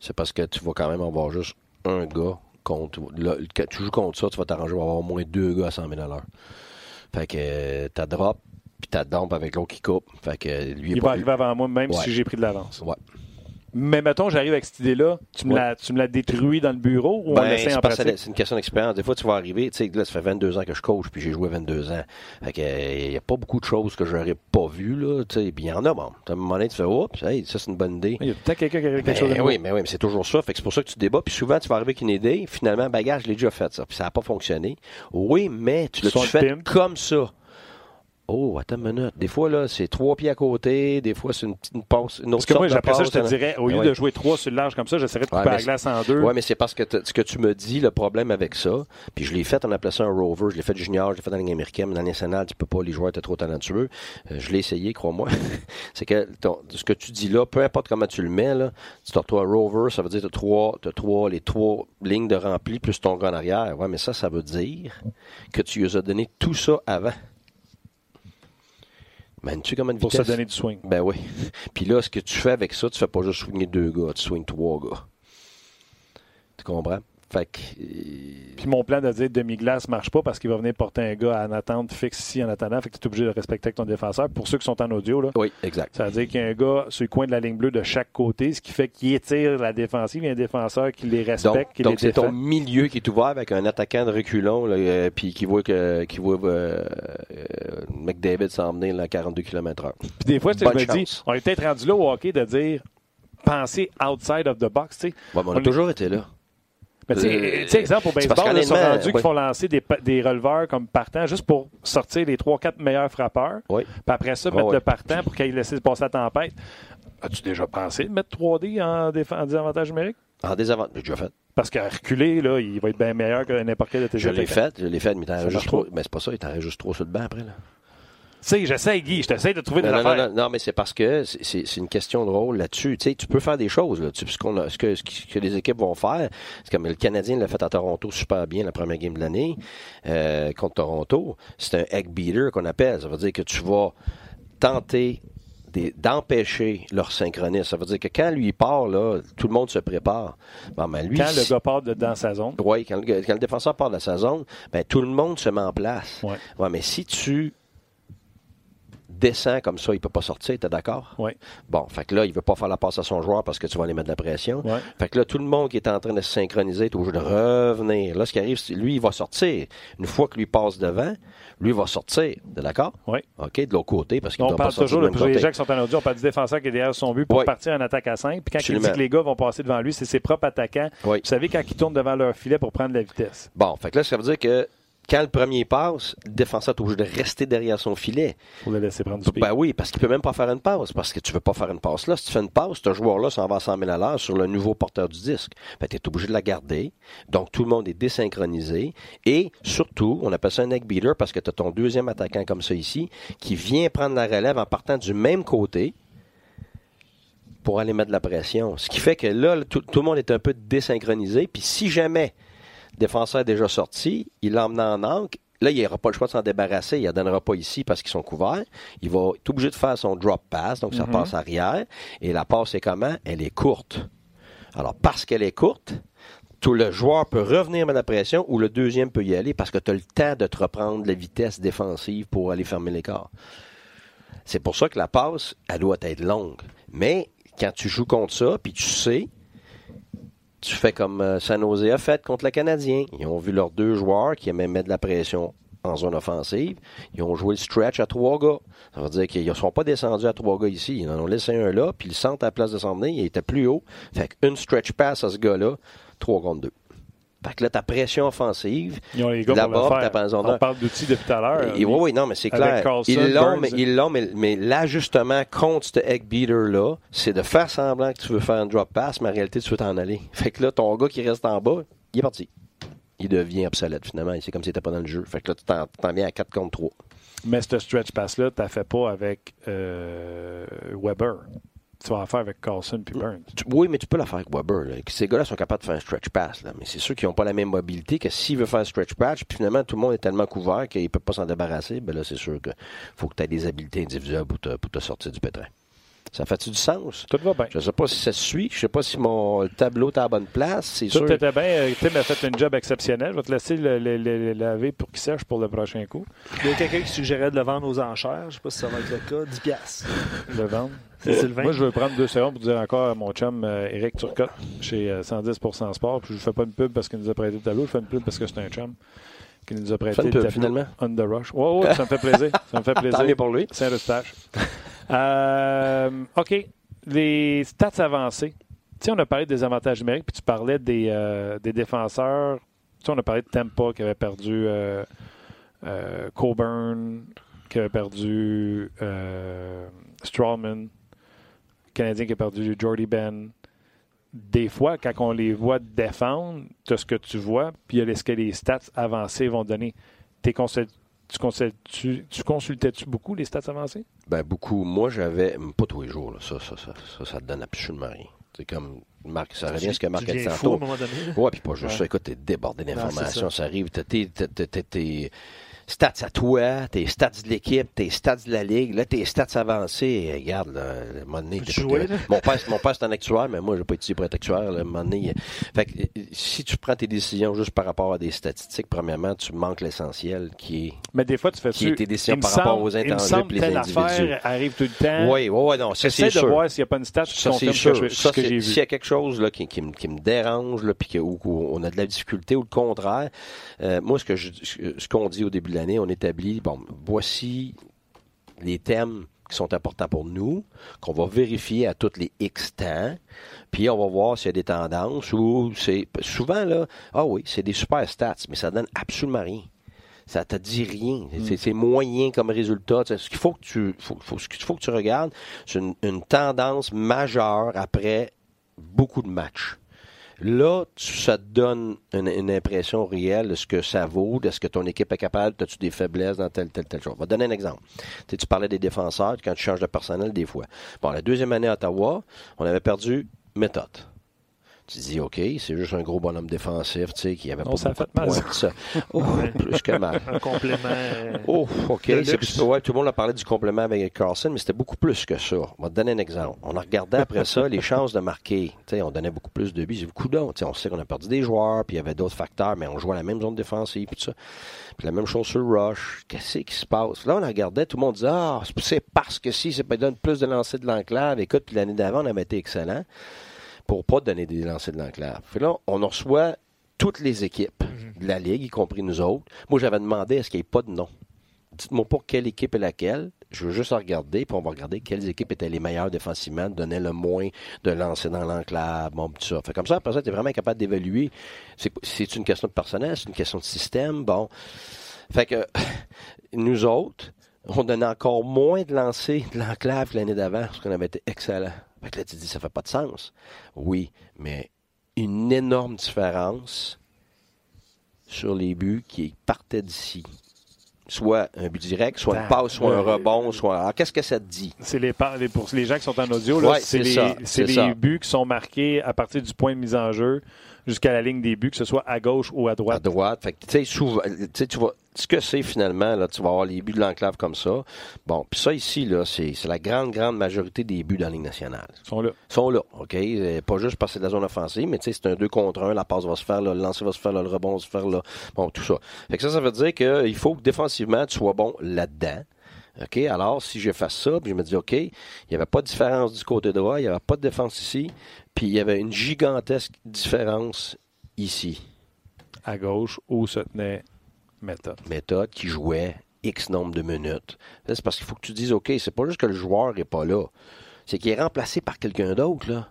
Speaker 2: C'est parce que tu vas quand même avoir juste un gars contre. là, quand tu joues contre ça, tu vas t'arranger pour avoir au moins deux gars à 100 000 à l'heure. Fait que euh, t'as drop, puis t'as dump avec l'autre qui coupe. Fait que lui,
Speaker 3: Il va arriver avant moi, même
Speaker 2: Ouais.
Speaker 3: si j'ai pris de l'avance.
Speaker 2: Ouais.
Speaker 3: Mais mettons, j'arrive avec cette idée-là, tu me
Speaker 2: Ouais.
Speaker 3: tu me l'as détruit dans le bureau ou on
Speaker 2: Ben,
Speaker 3: l'essaie
Speaker 2: c'est
Speaker 3: en pratique?
Speaker 2: c'est une question d'expérience. Des fois, tu vas arriver, tu sais, là, ça fait 22 ans que je coach, puis j'ai joué 22 ans. Fait que, il n'y a pas beaucoup de choses que j'aurais pas vues, là, tu sais. Puis il y en a, bon. À un moment donné, tu fais, oups, hey, ça, c'est une bonne idée.
Speaker 3: Il y a peut-être quelqu'un qui a quelque
Speaker 2: Ben
Speaker 3: chose de
Speaker 2: oui, mais oui, mais c'est toujours ça. Fait que c'est pour ça que tu débats. Puis souvent, tu vas arriver avec une idée. Finalement, bagage, je l'ai déjà fait, ça. Puis ça n'a pas fonctionné. Oui, mais tu l'as
Speaker 3: le
Speaker 2: fait
Speaker 3: pimp.
Speaker 2: comme ça? Oh, attends une minute. Des fois, là, c'est trois pieds à côté. Des fois, c'est une petite passe. Une autre
Speaker 3: Parce que moi,
Speaker 2: de
Speaker 3: après ça, je
Speaker 2: passe,
Speaker 3: te
Speaker 2: hein.
Speaker 3: dirais, au lieu
Speaker 2: Ouais.
Speaker 3: de jouer trois sur le large comme ça, j'essaierais de couper la glace en deux.
Speaker 2: Oui, mais c'est parce que ce que tu me dis, le problème avec ça, puis je l'ai fait, on appelait ça un rover, je l'ai fait junior, je l'ai fait dans la Ligue américaine, mais dans la nationale, tu peux pas, les joueurs étaient trop talentueux. Euh, je l'ai essayé, crois-moi. c'est que ton- ce que tu dis là, peu importe comment tu le mets, là, tu t'as toi rover, ça veut dire que tu as trois, t'as trois, les trois lignes de rempli plus ton gars en arrière. Ouais, mais ça, ça veut dire que tu lui as donné tout ça avant. Mènes-tu comme une
Speaker 3: Pour
Speaker 2: vitesse?
Speaker 3: se donner du swing.
Speaker 2: Ben oui. Puis là, ce que tu fais avec ça, tu fais pas juste swinger deux gars, tu swings trois gars. Tu comprends? Fait que. euh,
Speaker 3: Puis mon plan de dire demi-glace marche pas parce qu'il va venir porter un gars en attente fixe ici en attendant. Fait que tu es obligé de respecter avec ton défenseur. Pour ceux qui sont en audio, là,
Speaker 2: Oui, exact.
Speaker 3: ça veut dire qu'il y a un gars sur le coin de la ligne bleue de chaque côté, ce qui fait qu'il étire la défensive. Il y a un défenseur qui les respecte,
Speaker 2: Donc,
Speaker 3: qui
Speaker 2: donc c'est ton milieu qui est ouvert avec un attaquant de reculon, là, euh, puis qui voit que qui voit euh, euh, McDavid s'emmener à 42 km/h.
Speaker 3: Puis des fois, je me dis, on est peut-être rendu là au hockey de dire penser outside of the box. tu sais.
Speaker 2: Ouais, on
Speaker 3: On
Speaker 2: a toujours été là.
Speaker 3: Mais tu sais,
Speaker 2: Euh,
Speaker 3: tu sais, exemple, au baseball, ils sont rendus
Speaker 2: ouais.
Speaker 3: qu'ils font lancer des, releveurs comme partant juste pour sortir les 3-4 meilleurs frappeurs.
Speaker 2: Oui.
Speaker 3: Puis après ça,
Speaker 2: Ouais,
Speaker 3: mettre le partant pour qu'il laisse passer la tempête. As-tu déjà pensé de mettre 3D en, déf- en désavantage numérique?
Speaker 2: En désavantage, j'ai déjà fait.
Speaker 3: Parce qu'à reculer, là, il va être bien meilleur que n'importe quel de tes
Speaker 2: Je l'ai fait, je l'ai fait, mais c'est pas ça, il t'en reste juste trop sur le banc après. Là.
Speaker 3: Sais, j'essaie, Guy, je t'essaie de trouver des
Speaker 2: Non, non, non,
Speaker 3: affaires.
Speaker 2: non, non, mais c'est parce que c'est- une question de rôle là-dessus. Tu sais, tu peux faire des choses. Là. Tu- ce, qu'on ce, que, ce que les équipes vont faire, c'est comme le Canadien l'a fait à Toronto super bien la première game de l'année euh, contre Toronto. C'est un egg beater qu'on appelle. Ça veut dire que tu vas tenter d'empêcher leur synchronisme. Ça veut dire que quand lui il part, là, tout le monde se prépare. Bon, ben, lui,
Speaker 3: Quand le gars part de- dans sa zone,
Speaker 2: oui, quand, le- quand le défenseur part de sa zone, ben, tout le monde se met en place.
Speaker 3: Ouais.
Speaker 2: Ouais, mais si tu descends comme ça, il peut pas sortir, t'es d'accord?
Speaker 3: Oui.
Speaker 2: Bon, fait que là, il veut pas faire la passe à son joueur parce que tu vas aller mettre de la pression.
Speaker 3: Ouais.
Speaker 2: Fait que là, tout le monde qui est en train de se synchroniser est obligé de revenir. Là, ce qui arrive, c'est lui, il va sortir. Une fois que lui passe devant, lui va sortir. T'es d'accord?
Speaker 3: Oui.
Speaker 2: OK, de l'autre côté, parce qu'il
Speaker 3: On
Speaker 2: doit pas sortir
Speaker 3: toujours, de
Speaker 2: même
Speaker 3: pour les
Speaker 2: côté.
Speaker 3: gens qui sont en audio, on parle du défenseur qui est derrière son but pour
Speaker 2: Oui.
Speaker 3: partir en attaque à 5. Puis quand il dit que les gars vont passer devant lui, c'est ses propres attaquants.
Speaker 2: Oui.
Speaker 3: Vous savez, quand ils tournent devant leur filet pour prendre la vitesse.
Speaker 2: Bon, fait que là, ça veut dire que quand le premier passe, le défenseur est obligé de rester derrière son filet.
Speaker 3: Pour le laisser prendre du speed.
Speaker 2: Ben oui, parce qu'il peut même pas faire une passe, parce que tu veux pas faire une passe là. Si tu fais une passe, ce joueur-là s'en va à 100 000 à l'heure sur le nouveau porteur du disque. Ben, tu es obligé de la garder. Donc, tout le monde est désynchronisé. Et surtout, on appelle ça un egg beater parce que tu as ton deuxième attaquant comme ça ici, qui vient prendre la relève en partant du même côté pour aller mettre de la pression. Ce qui fait que là, tout, tout le monde est un peu désynchronisé. Puis si jamais défenseur est déjà sorti, il l'emmène en angle. Là, il n'aura pas le choix de s'en débarrasser. Il ne donnera pas ici parce qu'ils sont couverts. Il va être obligé de faire son drop pass, donc ça
Speaker 3: Mhm.
Speaker 2: passe arrière. Et la passe, c'est comment? Elle est courte. Alors, parce qu'elle est courte, tout le joueur peut revenir mettre la pression ou le deuxième peut y aller parce que tu as le temps de te reprendre la vitesse défensive pour aller fermer l'écart. C'est pour ça que la passe, elle doit être longue. Mais quand tu joues contre ça, puis tu sais, tu fais comme euh, San Jose a fait contre le Canadien. Ils ont vu leurs deux joueurs qui aimaient mettre de la pression en zone offensive. Ils ont joué le stretch à trois gars. Ça veut dire qu'ils ne sont pas descendus à trois gars ici. Ils en ont laissé un là, puis le centre à la place de s'en venir, il était plus haut. Fait qu'une stretch pass à ce gars-là, trois contre deux. Fait que là, ta pression offensive,
Speaker 3: Ils ont les gars On parle d'outils depuis tout à l'heure.
Speaker 2: oui, oui, non, mais c'est clair.
Speaker 3: Carlson,
Speaker 2: Ils l'ont, mais, ils l'ont, mais, mais l'ajustement contre ce egg beater-là, c'est de faire semblant que tu veux faire un drop pass, mais en réalité, tu veux t'en aller. Fait que là, ton gars qui reste en bas, il est parti. Il devient obsolète, finalement. C'est comme s'il n'était pas dans le jeu. Fait que là, tu t'en, t'en viens à 4 contre 3.
Speaker 3: Mais ce stretch pass-là, tu fait pas avec euh, Weber. Tu vas en faire avec Carlson puis Burns.
Speaker 2: Oui, mais tu peux la faire avec Weber. Ces gars-là sont capables de faire un stretch pass. Mais c'est sûr qu'ils n'ont pas la même mobilité que s'il veut faire un stretch pass, puis finalement, tout le monde est tellement couvert qu'il ne peut pas s'en débarrasser. Ben là, c'est sûr qu'il faut que tu aies des habiletés individuelles pour pour te sortir du pétrin. Ça fait-tu du sens?
Speaker 3: Tout va bien.
Speaker 2: Je ne sais pas si ça se suit. Je sais pas si mon tableau est à la bonne place. C'est
Speaker 3: Tout
Speaker 2: sûr.
Speaker 3: était bien. Euh, Tim a fait un job exceptionnel. Je vais te laisser le, le- le- le laver pour qu'il sèche pour le prochain coup.
Speaker 4: Il y a quelqu'un qui suggérait de le vendre aux enchères. Je ne sais pas si ça va être le cas. 10 piastres.
Speaker 3: Le vendre.
Speaker 4: C'est Sylvain.
Speaker 3: Moi, je veux prendre deux secondes pour dire encore à mon chum euh, Eric Turcotte chez euh, 110% Sport. Puis je ne fais pas une pub parce qu'il nous a prêté le tableau. Je fais une pub parce que c'est un chum qui nous a prêté
Speaker 2: une
Speaker 3: le tableau
Speaker 2: finalement.
Speaker 3: On the Rush. Ouais, ouais, ça me fait plaisir. Ça me fait
Speaker 2: Tant
Speaker 3: plaisir.
Speaker 2: mieux pour lui.
Speaker 3: Saint-Eustache. Euh, OK. Les stats avancées. Tu on a parlé des avantages numériques, puis tu parlais des, euh, des défenseurs. Tu on a parlé de Tampa qui avait perdu euh, Coburn, qui avait perdu Strawman, Canadien qui a perdu Jordy Ben. Des fois, quand on les voit défendre, tu ce que tu vois, puis il y a ce que les stats avancées vont donner. tu, consultais-tu, tu consultais-tu beaucoup les stats avancées?
Speaker 2: Ben, beaucoup. Moi, j'avais, pas tous les jours, là. Ça, ça, ça, ça, ça te donne absolument rien. C'est comme Marc, ça revient à ce que Marc a dit tantôt. Ouais, puis pas juste ça. Écoute, t'es débordé d'informations. Ça arrive. T'es stats à toi, tes stats de l'équipe, tes stats de la ligue, là, tes stats avancés. Regarde, là, à un moment donné, mon père, mon père c'est un actuaire, mais moi, je n'ai pas été pour être actuaire. Là, à un moment donné, fait que, si tu prends tes décisions juste par rapport à des statistiques, premièrement, tu manques l'essentiel qui est.
Speaker 3: Mais des fois, tu fais
Speaker 2: qui est tes décisions par rapport aux intangibles
Speaker 3: les individus. Arrive tout le temps.
Speaker 2: Oui, oui, oui, non, ça c'est sûr.
Speaker 3: de voir s'il n'y a pas une stat qui
Speaker 2: ça, sûr.
Speaker 3: ça,
Speaker 2: S'il y a quelque chose là, qui, qui, qui me dérange, là, puis où, on a de la difficulté ou le contraire, euh, moi, ce que je, ce qu'on dit au début de l'année, on établit bon, voici les thèmes qui sont importants pour nous, qu'on va vérifier à toutes les X temps, puis on va voir s'il y a des tendances ou c'est souvent là, ah oui, c'est des super stats, mais ça donne absolument rien. Ça te dit rien. Mm. C'est moyen comme résultat. Ce qu'il faut que tu, faut, faut, ce qu'il faut que tu regardes, c'est une tendance majeure après beaucoup de matchs. Là, ça te donne une, impression réelle de ce que ça vaut, de ce que ton équipe est capable, as-tu des faiblesses dans telle, telle, telle chose. Je vais donner un exemple. Tu, tu parlais des défenseurs quand tu changes de personnel des fois. Bon, la deuxième année à Ottawa, on avait perdu méthode tu dis, OK, c'est juste un gros bonhomme défensif, tu sais, qui avait pas
Speaker 3: ça fait mal.
Speaker 2: Ça. Oh, plus que mal.
Speaker 4: Un complément. Euh,
Speaker 2: oh, OK. Ouais, tout le monde a parlé du complément avec Carlson, mais c'était beaucoup plus que ça. On va te donner un exemple. On a regardé après ça les chances de marquer. Tu sais, on donnait beaucoup plus de buts. J'ai beaucoup d'autres. On sait qu'on a perdu des joueurs, puis il y avait d'autres facteurs, mais on jouait à la même zone défensive, puis tout ça. Puis la même chose sur le rush. Qu'est-ce qui se passe? Là, on regardait, tout le monde disait, ah, c'est parce que si, ça peut donner plus de lancers de l'enclave. Écoute, puis l'année d'avant, on avait été excellent pour pas donner des lancers de l'enclave. là, on reçoit toutes les équipes de la Ligue, y compris nous autres. Moi, j'avais demandé est-ce qu'il n'y ait pas de nom? Dites-moi pas quelle équipe est laquelle. Je veux juste regarder, puis on va regarder quelles équipes étaient les meilleures défensivement, donnaient le moins de lancers dans l'enclave, bon, tout ça. Fait comme ça, après ça, tu es vraiment capable d'évaluer. C'est une question de personnel, c'est une question de système, bon. Fait que nous autres, on donnait encore moins de lancers de l'enclave que l'année d'avant, parce qu'on avait été excellent. Fait que là, tu dis, ça fait pas de sens. Oui, mais une énorme différence sur les buts qui partaient d'ici. Soit un but direct, soit une passe, soit un rebond, soit. Alors, qu'est-ce que ça te dit?
Speaker 3: C'est les, pour les gens qui sont en audio, là, c'est les, les buts qui sont marqués à partir du point de mise en jeu jusqu'à la ligne des buts, que ce soit à gauche ou à droite. À
Speaker 2: droite. Fait que, tu sais, souvent, tu vois, ce que c'est finalement, là, tu vas avoir les buts de l'enclave comme ça. Bon, puis ça ici, là, c'est, la grande, grande majorité des buts dans la Ligue nationale.
Speaker 3: Ils sont là.
Speaker 2: Ils sont là, OK? Euh, pas juste parce que c'est de la zone offensive, mais tu sais, c'est un 2 contre 1, la passe va se faire là, le lancer va se faire là, le rebond va se faire là. Bon, tout ça. Fait que ça, ça veut dire qu'il faut que défensivement, tu sois bon là-dedans. OK? Alors, si je fais ça, puis je me dis, OK, il n'y avait pas de différence du côté droit, il n'y avait pas de défense ici, puis il y avait une gigantesque différence ici.
Speaker 3: À gauche, où se tenait Méthode.
Speaker 2: Méthode qui jouait X nombre de minutes. C'est parce qu'il faut que tu dises, OK, c'est pas juste que le joueur n'est pas là. C'est qu'il est remplacé par quelqu'un d'autre, là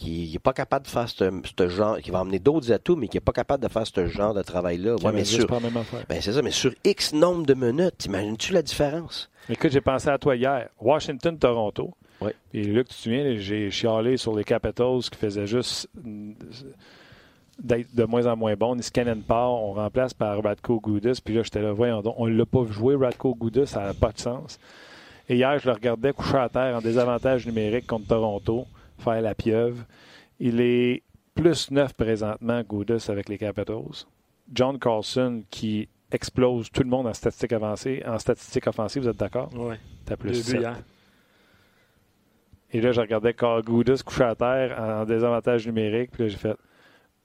Speaker 2: qui n'est pas capable de faire ce, genre, qui va emmener d'autres atouts, mais qui n'est pas capable de faire ce genre de travail-là.
Speaker 3: Ouais, mais sur,
Speaker 2: ben c'est ça, mais sur X nombre de minutes, t'imagines-tu la différence?
Speaker 3: Écoute, j'ai pensé à toi hier. Washington-Toronto.
Speaker 2: Oui.
Speaker 3: Et là, tu te souviens, j'ai chialé sur les Capitals qui faisaient juste d'être de moins en moins bon. Niskanen part, on remplace par Radko Goudas. Puis là, j'étais là, voyons donc, on ne l'a pas joué, Radko Goudas, ça n'a pas de sens. Et hier, je le regardais coucher à terre en désavantage numérique contre Toronto, faire la pieuvre. Il est plus neuf présentement, Goudas, avec les Capitals. John Carlson, qui explose tout le monde en statistique avancée, en statistique offensive, vous êtes d'accord?
Speaker 4: Oui.
Speaker 3: T'as plus 7. Et là, je regardais Carl Goudas coucher à terre en désavantage numérique. Puis là, j'ai fait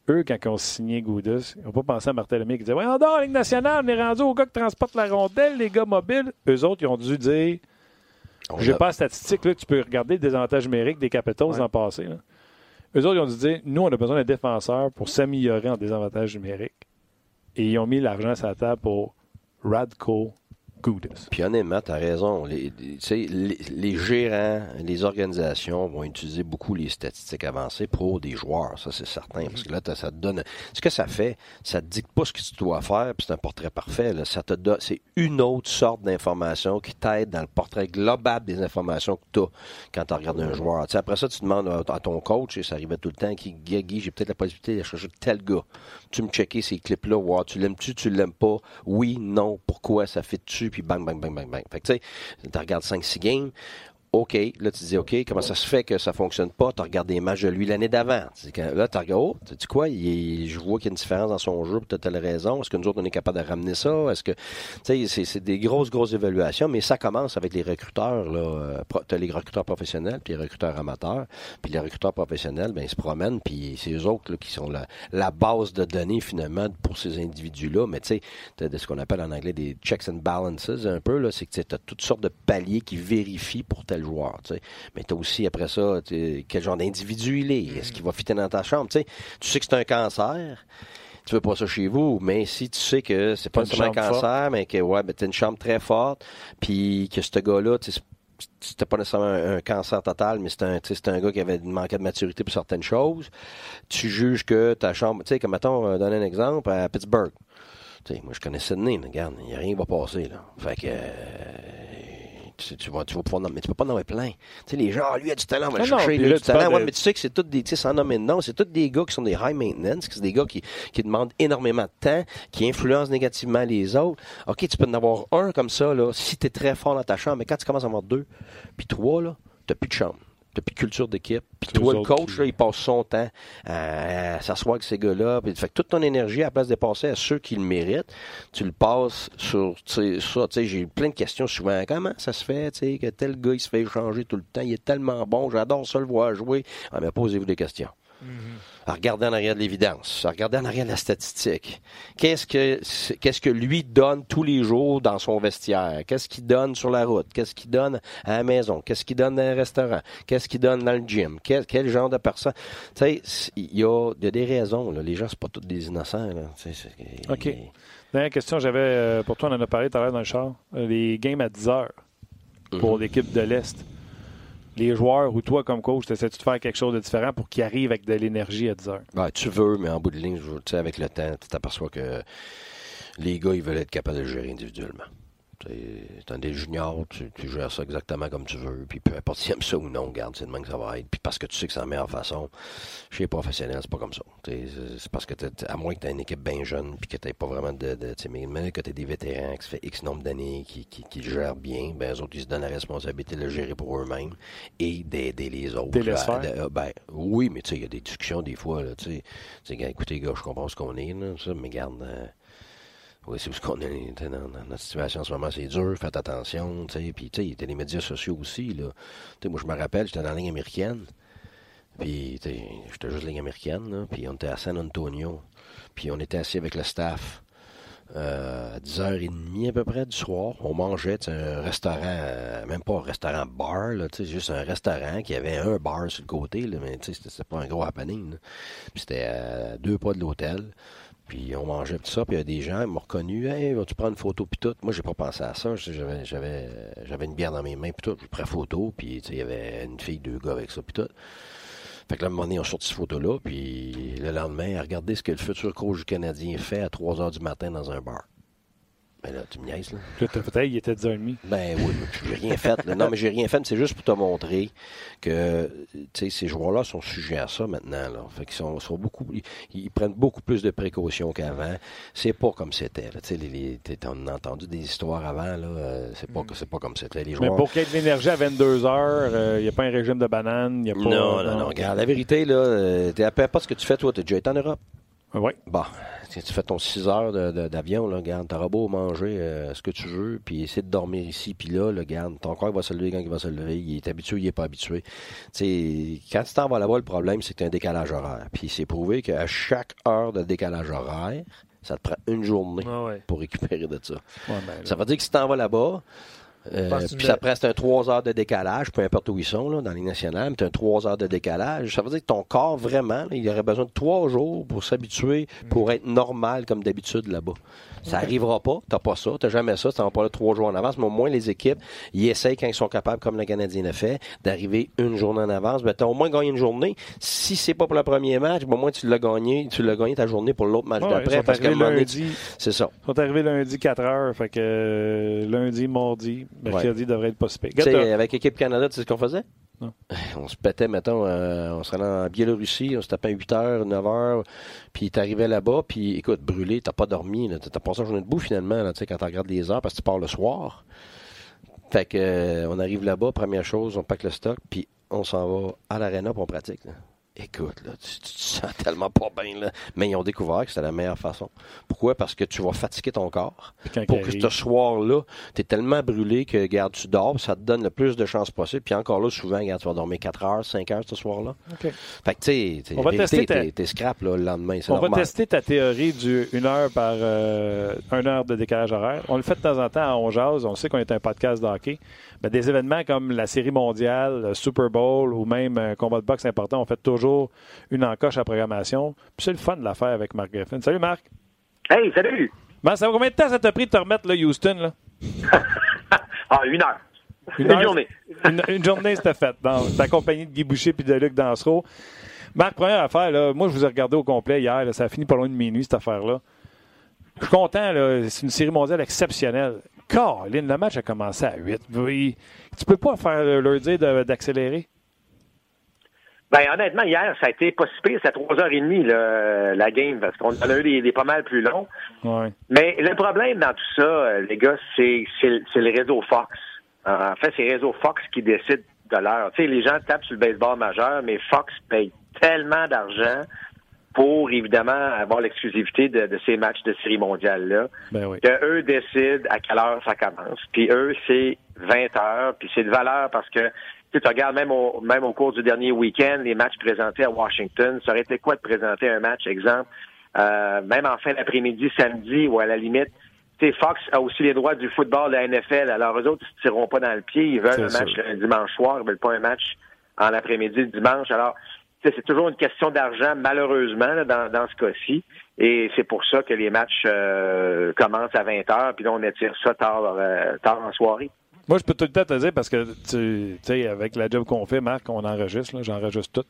Speaker 3: eux, quand ils ont signé Goudas, ils n'ont pas pensé à Martel qui disait Ouais, on Ligue nationale, on est rendu aux gars qui transportent la rondelle, les gars mobiles. Eux autres, ils ont dû dire J'ai pas la statistique, là, tu peux regarder le désavantage numérique des Capitals ouais. l'an passé. Là. Eux autres, ils ont dû dire Nous, on a besoin d'un défenseur pour s'améliorer en désavantage numérique. Et ils ont mis l'argent sur la table pour Radko Gudis.
Speaker 2: Puis honnêtement, tu as raison. Les, les, les, gérants, les organisations vont utiliser beaucoup les statistiques avancées pour des joueurs, ça c'est certain. Parce que là, ça te donne. Ce que ça fait, ça te dicte pas ce que tu dois faire, puis c'est un portrait parfait. Là. Ça te donne. C'est une autre sorte d'information qui t'aide dans le portrait global des informations que tu as quand tu regardes un joueur. après ça, tu demandes à, ton coach, et ça arrivait tout le temps, qui Guy, j'ai peut-être la possibilité de chercher tel gars. Tu me checker ces clips-là, voir, tu l'aimes-tu, tu l'aimes pas, oui, non, pourquoi, ça fait dessus, puis bang, bang, bang, bang, bang. Fait que tu sais, tu regardes 5-6 games, OK. Là, tu dis, OK, comment ça se fait que ça fonctionne pas? Tu regardes des matchs de lui l'année d'avant. Là, tu regardes, oh, tu dis quoi? je vois qu'il y a une différence dans son jeu, peut-être telle raison. Est-ce que nous autres, on est capable de ramener ça? Est-ce que, c'est des grosses, grosses évaluations, mais ça commence avec les recruteurs, là. Euh, tu as les recruteurs professionnels, puis les recruteurs amateurs. Puis les recruteurs professionnels, ben, ils se promènent, puis c'est eux autres, qui sont la, la, base de données, finalement, pour ces individus-là. Mais tu sais, de ce qu'on appelle en anglais des checks and balances, un peu, là. C'est que tu as toutes sortes de paliers qui vérifient pour tel joueur. Mais tu as aussi, après ça, quel genre d'individu il est. Est-ce qu'il va fitter dans ta chambre? tu sais? Que c'est un cancer tu veux pas ça chez vous, mais si tu sais que c'est pas seulement un cancer, mais que ouais, ben, t'as une chambre très forte, puis que ce gars-là, c'était pas nécessairement un, cancer total, mais c'était un, un gars qui avait manqué de maturité pour certaines choses. Tu juges que ta chambre, tu sais, comme mettons, euh, donner un exemple à Pittsburgh. sais, moi, je connais Sydney, mais regarde, il n'y a rien qui va passer, là. Fait que, tu, tu, vas, tu vas pouvoir mais tu peux pas nommer plein. Tu sais, les gens, ah, lui a du talent, on va le chercher, lui a du talent. Ouais, mais tu sais que c'est tous des, tu sais, sans nommer de nom, c'est tous des gars qui sont des high maintenance, c'est des gars qui, qui demandent énormément de temps, qui influencent négativement les autres. OK, tu peux en avoir un comme ça, là, si tu es très fort dans ta chambre, mais quand tu commences à avoir deux, puis trois, là, t'as plus de chambre depuis culture d'équipe. Puis toi, le coach, là, il passe son temps à, s'asseoir avec ces gars-là. Puis, fait que toute ton énergie, à la place de passer à ceux qui le méritent, tu le passes sur ça. J'ai eu plein de questions souvent. Comment ça se fait que tel gars, il se fait échanger tout le temps? Il est tellement bon. J'adore ça le voir jouer. Ah, mais posez-vous des questions. À regarder en arrière de l'évidence, à regarder en arrière de la statistique. Qu'est-ce que qu'est-ce que lui donne tous les jours dans son vestiaire? Qu'est-ce qu'il donne sur la route? Qu'est-ce qu'il donne à la maison? Qu'est-ce qu'il donne dans un restaurant? Qu'est-ce qu'il donne dans le gym? Quel, genre de personne? Tu sais, il y a, des raisons. Là. Les gens c'est pas tous des innocents. Là.
Speaker 3: ok. Dernière question, j'avais euh, pour toi, on en a parlé tout à l'heure dans le char. Euh, les games à 10 heures pour mhm. l'équipe de l'Est les joueurs ou toi comme coach, essaies-tu de faire quelque chose de différent pour qu'ils arrivent avec de l'énergie à 10 heures?
Speaker 2: Ben, tu veux, mais en bout de ligne, avec le temps, tu t'aperçois que les gars, ils veulent être capables de gérer individuellement. Tu es des juniors, tu, gères ça exactement comme tu veux, puis peu importe si tu aimes ça ou non, garde, c'est de même que ça va être. Puis parce que tu sais que c'est la meilleure façon, chez les professionnels, c'est pas comme ça. C'est parce que, à moins que tu aies une équipe bien jeune, puis que tu pas vraiment de. de mais que tu des vétérans qui fait X nombre d'années, qui, qui, gèrent bien, ben, eux autres, ils se donnent la responsabilité de le gérer pour eux-mêmes et d'aider les autres.
Speaker 3: Euh,
Speaker 2: ben, oui, mais tu sais, il y a des discussions des fois, tu sais. Écoutez, gars, je comprends ce qu'on est, là, ça, mais garde. Euh, oui, c'est parce qu'on est dans, notre situation en ce moment, c'est dur, faites attention, tu sais. Puis, tu sais, il y a les médias sociaux aussi, là. Tu sais, moi, je me rappelle, j'étais dans la ligne américaine. Puis, tu sais, j'étais juste ligne américaine, là. Puis, on était à San Antonio. Puis, on était assis avec le staff. Euh, à 10h30 à peu près du soir. On mangeait un restaurant, euh, même pas un restaurant bar, là, juste un restaurant qui avait un bar sur le côté, là, mais c'était pas un gros happening. Puis c'était à deux pas de l'hôtel. Puis on mangeait tout ça, puis il y a des gens qui m'ont reconnu. Hey, vas-tu prendre une photo, puis tout. Moi, j'ai pas pensé à ça. J'avais, une bière dans mes mains, puis tout. J'ai pris photo, puis il y avait une fille, deux gars avec ça, puis tout. Fait que là, à un moment donné, on sort cette photo-là, puis le lendemain, regardez ce que le futur coach Canadien fait à 3 h du matin dans un bar. Ben là, tu me niaises, là.
Speaker 3: peut-être, il était 10h30.
Speaker 2: Ben oui, j'ai rien fait. Non, mais j'ai rien fait, c'est juste pour te montrer que, ces joueurs-là sont sujets à ça maintenant, là. Fait qu'ils sont, sont, beaucoup, ils, prennent beaucoup plus de précautions qu'avant. C'est pas comme c'était. Tu sais, on a entendu des histoires avant, là. Euh, c'est pas, mm. c'est pas comme c'était. Les joueurs...
Speaker 3: Mais pour qu'il y ait de l'énergie à 22 h il n'y a pas un régime de banane, il a pas.
Speaker 2: Non, non, non, Regarde, la vérité, là, euh, peu importe ce que tu fais, toi, tu as déjà été en Europe.
Speaker 3: Oui.
Speaker 2: Bon, tu fais ton 6 heures d'avion, là, garde, t'auras beau manger euh, ce que tu veux, puis essayer de dormir ici, puis là, le garde, ton corps va se lever quand il va se lever, il est habitué, il est pas habitué. sais, quand tu t'en vas là-bas, le problème, c'est que tu as un décalage horaire. Puis c'est prouvé qu'à chaque heure de décalage horaire, ça te prend une journée
Speaker 3: ah
Speaker 2: pour récupérer de ça.
Speaker 3: Ben
Speaker 2: ça veut dire que si t'en vas là-bas, Euh, puis ça prend, c'est un 3 heures de décalage, peu importe où ils sont, là, dans les nationales, mais c'est un 3 heures de décalage. Ça veut dire que ton corps, vraiment, il aurait besoin de 3 jours pour s'habituer, pour être normal comme d'habitude là-bas. Ça n'arrivera pas, t'as pas ça, t'as jamais ça, t'as pas là trois jours en avance, mais au moins les équipes, ils essayent quand ils sont capables, comme le Canadien l'a fait, d'arriver une journée en avance. Ben, t'as au moins gagné une journée. Si c'est pas pour le premier match, ben, au moins tu l'as gagné, tu l'as gagné ta journée pour l'autre match d'après.
Speaker 3: Parce que lundi,
Speaker 2: c'est ça.
Speaker 3: Ils sont arrivés lundi 4 heures, fait que euh, lundi, mardi, mercredi devrait être pas.
Speaker 2: Avec l'équipe Canada, tu sais ce qu'on faisait? On se pétait, mettons, euh, on se rendait en Biélorussie, on se tapait 8 h, 9 h, puis t'arrivais là-bas, puis écoute, brûlé, t'as pas dormi, t'as passé une journée debout finalement, là, quand tu regardes les heures, parce que tu pars le soir. Fait que, euh, on arrive là-bas, première chose, on pack le stock, puis on s'en va à l'aréna pour on pratique. Écoute, là, tu, te sens tellement pas bien, là. Mais ils ont découvert que c'était la meilleure façon. Pourquoi? Parce que tu vas fatiguer ton corps. Pour que ce soir-là, tu es tellement brûlé que, garde, tu dors, ça te donne le plus de chances possible. Puis encore là, souvent, regarde, tu vas dormir 4 heures, 5 heures ce soir-là. Fait que, tu sais, t'es scrap, là, le lendemain.
Speaker 3: On va tester ta théorie du 1 heure par euh, 1 heure de décalage horaire. On le fait de temps en temps à On Jazz. On sait qu'on est un podcast de hockey. Ben, des événements comme la Série mondiale, le Super Bowl ou même un combat de boxe important, on fait toujours une encoche à programmation. Puis c'est le fun de la faire avec Marc Griffin. Salut Marc.
Speaker 6: Hey, salut.
Speaker 3: Ben, ça va combien de temps ça t'a pris de te remettre là, Houston? Là?
Speaker 6: ah, une heure.
Speaker 3: Une, journée. Une, journée, c'était fait. ta compagnie de Guy Boucher puis de Luc Dansereau. Marc, première affaire, là, moi, je vous ai regardé au complet hier. ça a fini pas loin de minuit, cette affaire-là. Je suis content. C'est une série mondiale exceptionnelle. Caroline, le match a commencé à 8. Tu peux pas faire leur dire d'accélérer?
Speaker 6: Ben, honnêtement, hier, ça a été pas si pire. C'est à 3h30, la game, parce qu'on en a eu des, pas mal plus longs. Mais le problème dans tout ça, les gars, c'est le réseau Fox. En fait, c'est le réseau Fox qui décide de l'heure. Tu sais, les gens tapent sur le baseball majeur, mais Fox paye tellement d'argent pour évidemment avoir l'exclusivité de, ces matchs de série mondiale-là,
Speaker 3: ben
Speaker 6: que eux décident à quelle heure ça commence. Puis eux, c'est 20 heures, puis c'est de valeur parce que tu regardes même au, même au cours du dernier week-end, les matchs présentés à Washington, ça aurait été quoi de présenter un match, exemple, euh, même en fin d'après-midi, samedi, ou à la limite, tu Fox a aussi les droits du football de la NFL. Alors, eux autres, ils ne tireront pas dans le pied. Ils veulent un match le dimanche soir. Ils veulent pas un match en après-midi le dimanche. Alors, c'est toujours une question d'argent, malheureusement, dans, ce cas-ci. Et c'est pour ça que les matchs euh, commencent à 20 heures, puis là, on étire ça tard, euh, tard en soirée.
Speaker 3: Moi, je peux tout le temps te dire, parce que, tu sais, avec la job qu'on fait, Marc, on enregistre, j'enregistre tout.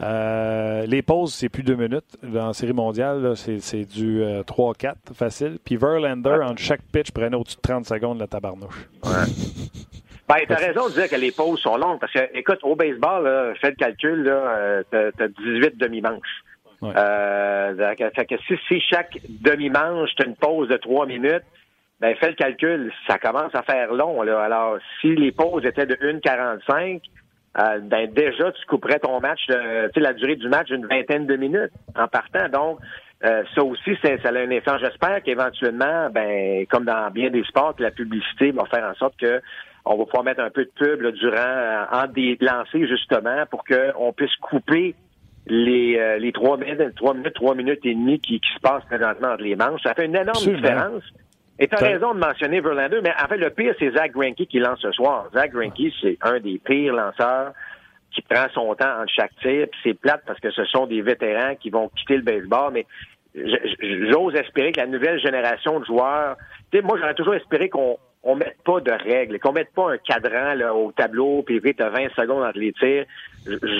Speaker 3: Euh, les pauses, c'est plus deux minutes. Dans série mondiale, c'est du 3-4 facile. Puis Verlander, entre chaque pitch, prenait au-dessus de 30 secondes la tabarnouche.
Speaker 6: Ben, t'as raison de dire que les pauses sont longues parce que, écoute, au baseball, là, fais le calcul, là, euh, t'as, 18 demi-manches. Euh, fait que si, si chaque demi-manche, t'as une pause de 3 minutes, ben, fais le calcul, ça commence à faire long, là. Alors, si les pauses étaient de 1,45, euh, ben, déjà, tu couperais ton match, tu sais, la durée du match d'une vingtaine de minutes en partant. Donc, euh, ça aussi, ça, ça a un effet. J'espère qu'éventuellement, ben, comme dans bien des sports, que la publicité va faire en sorte que on va pouvoir mettre un peu de pub durant euh, en des lancers justement pour qu'on puisse couper les euh, les trois minutes, trois minutes, trois minutes et demie qui, qui se passent présentement entre les manches. Ça fait une énorme différence. Et tu as raison de mentionner Verlander, mais en fait, le pire, c'est Zach Greinke qui lance ce soir. Zach Greinke, c'est un des pires lanceurs qui prend son temps entre chaque tir. c'est plate parce que ce sont des vétérans qui vont quitter le baseball, mais j'ose espérer que la nouvelle génération de joueurs... Tu sais, moi, j'aurais toujours espéré qu'on on mette pas de règles, qu'on mette pas un cadran là, au tableau, puis tu as 20 secondes entre les tirs.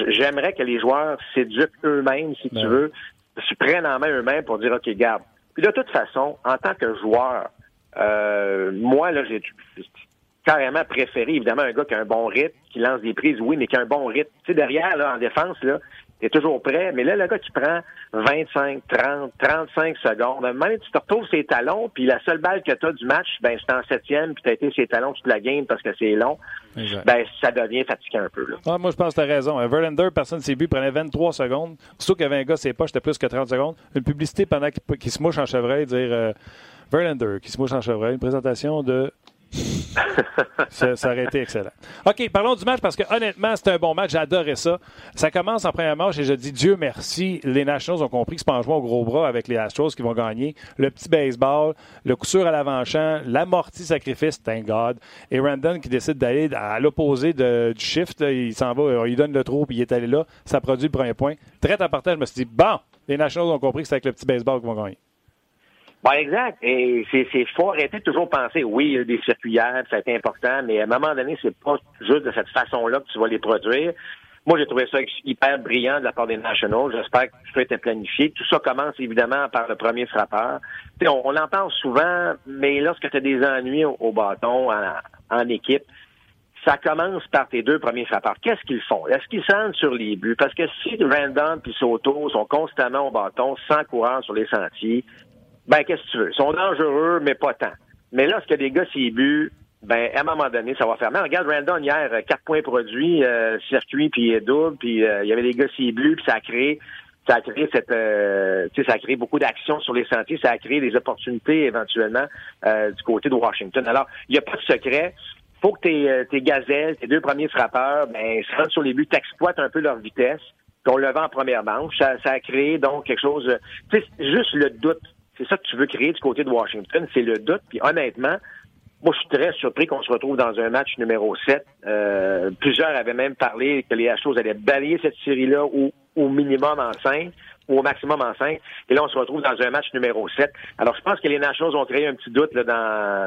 Speaker 6: J'aimerais que les joueurs s'éduquent eux-mêmes, si tu ben veux, se prennent en main eux-mêmes pour dire, OK, garde. Puis de toute façon, en tant que joueur, euh, moi, là, j'ai carrément préféré, évidemment, un gars qui a un bon rythme, qui lance des prises, oui, mais qui a un bon rythme. Tu sais, derrière, là, en défense, là, t'es toujours prêt. Mais là, le gars qui prend 25, 30, 35 secondes, même tu te retrouves ses talons, puis la seule balle que tu as du match, ben c'est en septième, puis tu as été ses talons toute la game parce que c'est long, ben ça devient fatiguant un peu. Là.
Speaker 3: Ah, moi, je pense que tu as raison. Verlander, personne ne s'est vu, prenait 23 secondes. Surtout qu'il y avait un gars, c'est pas, j'étais plus que 30 secondes. Une publicité pendant qu'il se mouche en chevreuil, dire euh, Verlander qui se mouche en chevreuil, une présentation de ça, aurait été excellent. OK, parlons du match parce que honnêtement, c'était un bon match. J'adorais ça. Ça commence en première manche et je dis Dieu merci. Les Nationals ont compris que c'est pas en jouant au gros bras avec les Astros qui vont gagner. Le petit baseball, le coup sûr à l'avant-champ, l'amorti sacrifice, thank God. Et Randon qui décide d'aller à l'opposé du shift. il s'en va, il donne le trou puis il est allé là. Ça produit le premier point. Très important, je me suis dit, bon, les Nationals ont compris que c'est avec le petit baseball qu'ils vont gagner.
Speaker 6: Bon, exact. Et c'est faut arrêter de toujours penser, oui, il y a des circulières, ça a été important, mais à un moment donné, c'est pas juste de cette façon-là que tu vas les produire. Moi, j'ai trouvé ça hyper brillant de la part des Nationals. J'espère que tout ça été planifié. Tout ça commence évidemment par le premier frappeur. On, on l'entend souvent, mais lorsque tu as des ennuis au, bâton en, équipe, ça commence par tes deux premiers frappeurs. Qu'est-ce qu'ils font? Est-ce qu'ils sentent sur les buts? Parce que si Randon et Soto sont constamment au bâton, sans courant sur les sentiers, ben, qu'est-ce que tu veux? Ils sont dangereux, mais pas tant. Mais là, ce que des gars s'y bu, ben, à un moment donné, ça va faire mal. Regarde Randon hier, euh, quatre points produits, euh, circuit, puis double, puis euh, il y avait des gars s'y bu, puis ça a créé ça a créé cette euh, ça a créé beaucoup d'actions sur les sentiers, ça a créé des opportunités éventuellement du côté de Washington. Alors, il n'y a pas de secret. faut que tes, tes gazelles, tes deux premiers frappeurs, ben, se rendent sur les buts, t'exploitent un peu leur vitesse, qu'on le vend en première manche. Ça, ça a créé donc quelque chose, juste le doute c'est ça que tu veux créer du côté de Washington, c'est le doute. Puis honnêtement, moi, je suis très surpris qu'on se retrouve dans un match numéro 7. Euh, plusieurs avaient même parlé que les Astros allaient balayer cette série-là au, minimum en 5 ou au maximum en 5. Et là, on se retrouve dans un match numéro 7. Alors, je pense que les Nationals ont créé un petit doute là,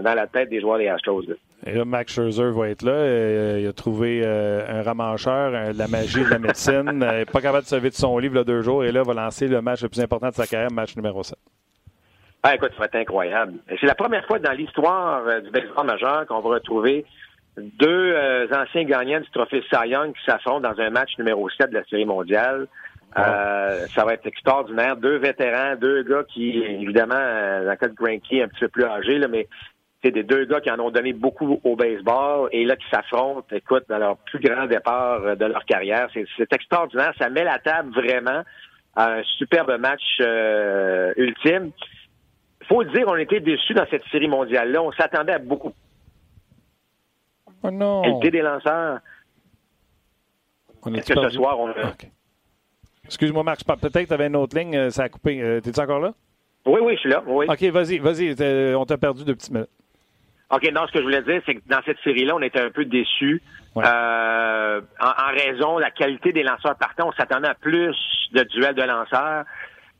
Speaker 6: dans, la tête des joueurs des Astros.
Speaker 3: Et là, Max Scherzer va être là. Euh, il a trouvé euh, un ramancheur, de la magie de la médecine. pas capable de se lever de son livre là, deux jours. Et là, va lancer le match le plus important de sa carrière, match numéro 7.
Speaker 6: Ah, écoute, ça va être incroyable. C'est la première fois dans l'histoire euh, du baseball majeur qu'on va retrouver deux euh, anciens gagnants du trophée Cy Young qui s'affrontent dans un match numéro 7 de la Série mondiale. Euh, ça va être extraordinaire. Deux vétérans, deux gars qui, évidemment, dans le cas de Granky, un petit peu plus âgés, là, mais c'est des deux gars qui en ont donné beaucoup au baseball et là qui s'affrontent, écoute, dans leur plus grand départ de leur carrière. C'est extraordinaire. Ça met la table vraiment à un superbe match ultime faut le dire, on était déçus dans cette série mondiale-là. On s'attendait à beaucoup.
Speaker 3: Oh non.
Speaker 6: Qualité des lanceurs. Est-ce que ce soir, on
Speaker 3: Excuse-moi, Marc, peut-être que tu avais une autre ligne, euh, ça a coupé. Euh, t'es-tu encore là?
Speaker 6: Oui, oui, je suis là. Oui.
Speaker 3: OK, vas-y, vas-y. On t'a perdu deux petites minutes.
Speaker 6: OK, non, ce que je voulais dire, c'est que dans cette série-là, on était un peu déçus. Euh, en, raison de la qualité des lanceurs partants, on s'attendait à plus de duels de lanceurs.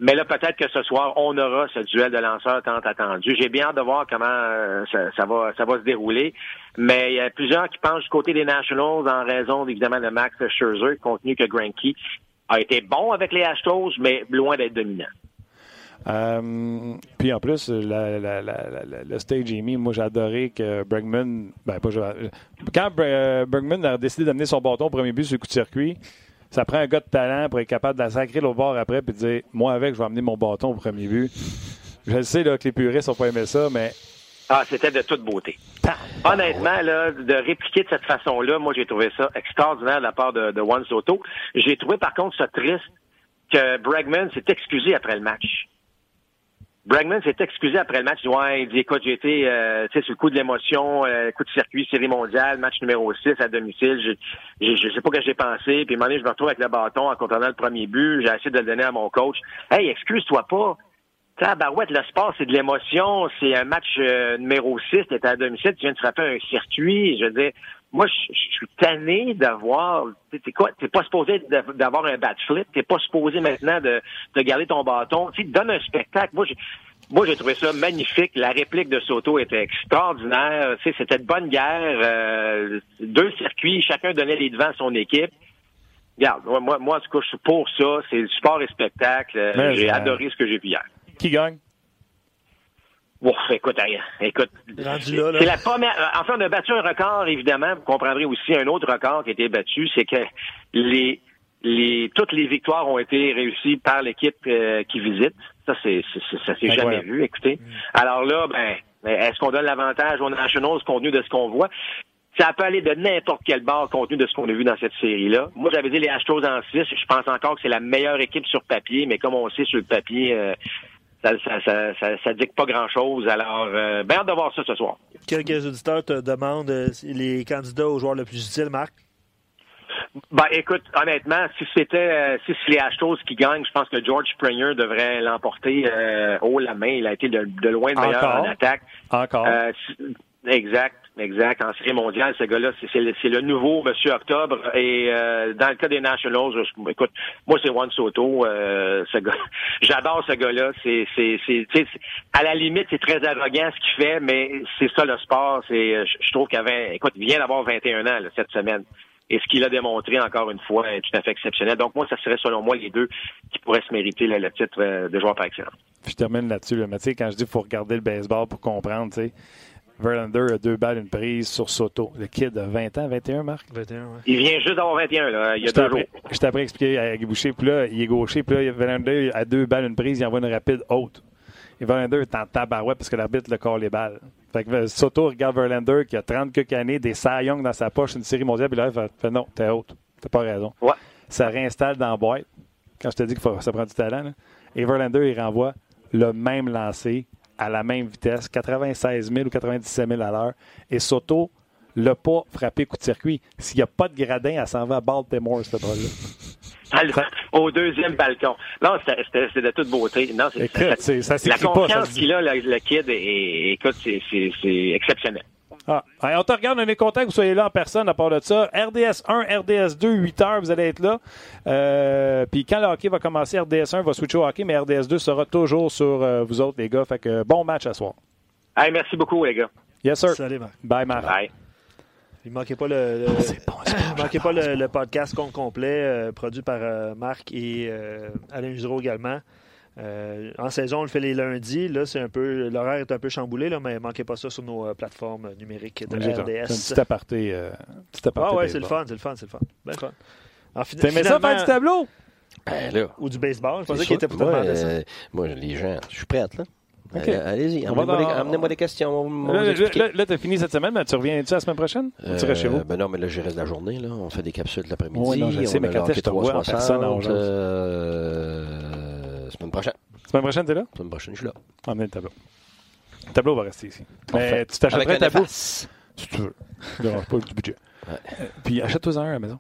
Speaker 6: Mais là, peut-être que ce soir, on aura ce duel de lanceurs tant attendu. J'ai bien hâte de voir comment euh, ça, va, ça va se dérouler. Mais il y a plusieurs qui pensent du côté des Nationals en raison, évidemment, de Max Scherzer, compte tenu que Granky a été bon avec les Astros, mais loin d'être dominant.
Speaker 3: Euh, puis en plus, le stage Amy, moi j'ai adoré que Bregman, ben pas quand Bregman a décidé d'amener son bâton au premier but sur le coup de circuit, ça prend un gars de talent pour être capable de la sacrer l'autre bord après puis de dire Moi, avec, je vais amener mon bâton au premier but. Je sais là, que les puristes n'ont pas aimé ça, mais.
Speaker 6: Ah, c'était de toute beauté. Honnêtement, là, de répliquer de cette façon-là, moi, j'ai trouvé ça extraordinaire de la part de, de Juan Soto. J'ai trouvé, par contre, ça triste que Bregman s'est excusé après le match. Bregman s'est excusé après le match. Il dit, ouais, il dit, écoute, j'ai été, euh, tu sais, sur le coup de l'émotion, euh, coup de circuit, série mondiale, match numéro 6 à domicile. Je, je, sais pas ce que j'ai pensé. Puis, à moment je me retrouve avec le bâton en contenant le premier but. J'ai essayé de le donner à mon coach. Hey, excuse-toi pas. Barouette, le sport, c'est de l'émotion. C'est un match euh, numéro 6, tu à domicile, tu viens de frapper un circuit. Je veux dire, moi, je, suis tanné d'avoir. T'es quoi? T'es pas supposé d'avoir un bad flip. T'es pas supposé maintenant de, de garder ton bâton. Tu donne un spectacle. Moi, j'ai, moi, j'ai trouvé ça magnifique. La réplique de Soto était extraordinaire. Tu c'était de bonne guerre. Euh, deux circuits, chacun donnait les devants à son équipe. Regarde, moi, moi, en tout cas, je suis pour ça. C'est du sport et spectacle. J'ai adoré ce que j'ai vu hier.
Speaker 3: Qui gagne?
Speaker 6: Ouf, écoute, écoute. C'est la première. Euh, enfin, on a battu un record, évidemment. Vous comprendrez aussi un autre record qui a été battu, c'est que les, les, toutes les victoires ont été réussies par l'équipe euh, qui visite. Ça, c'est, ça s'est jamais vu. Écoutez. Mm. Alors là, ben, est-ce qu'on donne l'avantage aux Nationals compte tenu de ce qu'on voit? Ça peut aller de n'importe quel bord compte tenu de ce qu'on a vu dans cette série-là. Moi, j'avais dit les Astros en 6. Je pense encore que c'est la meilleure équipe sur papier, mais comme on sait sur le papier, euh, ça, ça, ça, ça, dit pas grand-chose. Alors, euh, bien hâte de voir ça ce soir.
Speaker 4: Quelques auditeurs te demandent euh, les candidats aux joueurs le plus utiles, Marc?
Speaker 6: Ben, écoute, honnêtement, si c'était euh, si c'est les Astros qui gagnent, je pense que George Springer devrait l'emporter euh, haut la main. Il a été de, de loin le meilleur en attaque.
Speaker 3: Encore.
Speaker 6: Euh, exact. Exact. En série mondiale, ce gars-là, c'est le, nouveau Monsieur Octobre. Et euh, dans le cas des Nationals, écoute, moi c'est Juan Soto. Euh, ce gars, j'adore ce gars-là. C'est, à la limite, c'est très arrogant ce qu'il fait, mais c'est ça le sport. C'est, je, je trouve qu'avant, écoute, il vient d'avoir 21 ans là, cette semaine. Et ce qu'il a démontré encore une fois est tout à fait exceptionnel. Donc moi, ça serait selon moi les deux qui pourraient se mériter le, le titre euh, de joueur par excellence.
Speaker 3: Je termine là-dessus. Là. Mais tu sais, quand je dis qu'il faut regarder le baseball pour comprendre, tu sais, Verlander a deux balles, une prise sur Soto. Le kid a 20 ans, 21, Marc?
Speaker 4: 21, ouais.
Speaker 6: Il vient juste d'avoir 21, là, il y a deux jours.
Speaker 3: Je t'ai appris à expliquer à Guy Boucher, puis là, il est gaucher, puis là, Verlander a deux balles, une prise, il envoie une rapide haute. Et Verlander est en tabarouette parce que l'arbitre le corps les balles. Fait que Soto regarde Verlander qui a 30 quelques années, des Cy Young dans sa poche, une série mondiale, puis là, il fait, fait non, t'es haute. T'as pas raison.
Speaker 6: Ouais.
Speaker 3: Ça réinstalle dans la boîte. Quand je te dis que faut, ça prend du talent, là. Et Verlander, il renvoie le même lancé à la même vitesse, 96 000 ou 97 000 à l'heure. Et Soto l'a pas frappé coup de circuit. S'il n'y a pas de gradin, elle s'en va à Baltimore, cette balle-là.
Speaker 6: Au deuxième balcon. Non, c'était de toute beauté. Non, c'est,
Speaker 3: écoute,
Speaker 6: ça,
Speaker 3: ça, ça
Speaker 6: la confiance qu'il a, le, le kid, écoute, c'est exceptionnel.
Speaker 3: Ah, on te regarde, on est content que vous soyez là en personne à part de ça. RDS 1, RDS 2, 8 heures, vous allez être là. Euh, Puis quand le hockey va commencer, RDS 1 va switcher au hockey, mais RDS 2 sera toujours sur euh, vous autres, les gars. Fait que bon match à soir.
Speaker 6: Hey, merci beaucoup, les gars.
Speaker 3: Yes, sir.
Speaker 4: Salut, Marc.
Speaker 3: Bye, Marc.
Speaker 6: Bye.
Speaker 4: Il ne manquait pas le, le,
Speaker 3: bon, bon,
Speaker 4: manquait pas le, le, podcast compte complet euh, produit par euh, Marc et euh, Alain Giroux également. Euh, en saison, on le fait les lundis. Là, c'est un peu l'horaire est un peu chamboulé, là, mais manquez pas ça sur nos euh, plateformes numériques de
Speaker 3: oui,
Speaker 4: RDS.
Speaker 3: C'est un petit aparté. Euh, petit aparté
Speaker 4: ah ouais, c'est le fun, c'est le fun, c'est le fun. Ben fun.
Speaker 3: Alors, T'aimais ça faire du tableau?
Speaker 2: Ben, là,
Speaker 4: Ou du baseball. Je pensais qu'il était pour
Speaker 2: moi,
Speaker 4: ça.
Speaker 2: euh, moi, les gens, je suis prête, là.
Speaker 3: OK.
Speaker 2: Euh, Allez-y, amenez-moi,
Speaker 3: dans-
Speaker 2: des, amenez-moi des questions. on
Speaker 3: Là, là, là, t'as fini cette semaine, mais tu reviens-tu la semaine prochaine? Ou tu restes chez vous?
Speaker 2: Euh, ben non, mais là, je reste la journée. Là. On fait des capsules l'après-midi.
Speaker 3: Non, je sais,
Speaker 2: on
Speaker 3: mais quand est-ce que je te revois en
Speaker 2: 360,
Speaker 3: personne en jase?
Speaker 2: euh, Semaine prochaine.
Speaker 3: Semaine prochaine, t'es là?
Speaker 2: Semaine prochaine, je suis là.
Speaker 3: Emmenez le tableau. Le tableau va rester ici. Mais tu t'achèterais un tableau si tu veux. Dérange pas du budget.
Speaker 2: Ouais.
Speaker 3: Euh, Puis achète-toi un à la maison.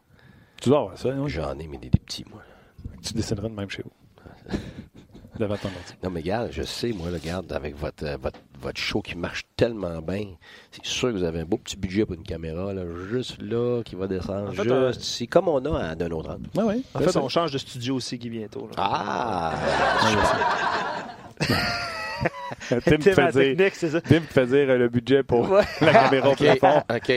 Speaker 3: Tu dois avoir ça, non?
Speaker 2: J'en ai, mais des, des petits, moi.
Speaker 3: Tu dessineras de même chez vous. Devant ton ordi.
Speaker 2: Non, mais regarde, je sais, moi, regarde, avec votre, euh, votre, votre show qui marche tellement bien, c'est sûr que vous avez un beau petit budget pour une caméra, là, juste là, qui va descendre,
Speaker 4: En fait,
Speaker 2: juste
Speaker 4: euh,
Speaker 2: ici, comme on a à d'un autre angle.
Speaker 3: Oui, oui.
Speaker 4: En fait, on change de studio aussi qui bientôt. Là.
Speaker 2: Ah!
Speaker 3: Tim me fait dire. Tim fait dire euh, le budget pour la caméra au
Speaker 2: OK,
Speaker 3: plafond.
Speaker 2: OK.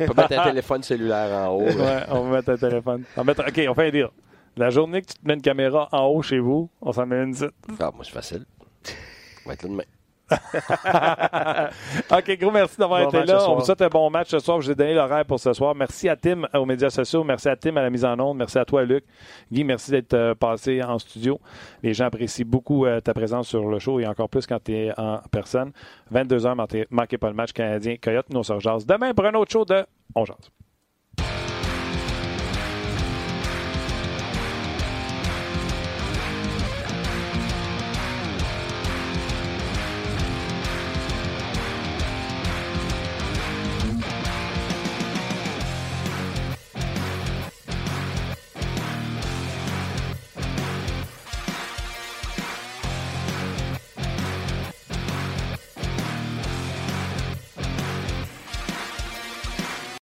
Speaker 2: On peut mettre un téléphone cellulaire en haut.
Speaker 3: Ouais, on va mettre un téléphone. On mettre- OK, on fait un deal. La journée que tu te mets une caméra en haut chez vous, on s'en met une ici.
Speaker 2: Ah, moi, c'est facile. On va être là demain.
Speaker 3: OK, gros merci d'avoir
Speaker 4: Bon
Speaker 3: été là. On vous souhaite un bon match ce soir. Je vous ai donné l'horaire pour ce soir. Merci à Tim euh, aux médias sociaux. Merci à Tim à la mise en onde. Merci à toi, Luc. Guy, merci d'être euh, passé en studio. Les gens apprécient beaucoup euh, ta présence sur le show et encore plus quand tu es en personne. 22h, manquez, manquez pas le match canadien. Coyote, nos Jazz. Demain pour un autre show de On Jazz.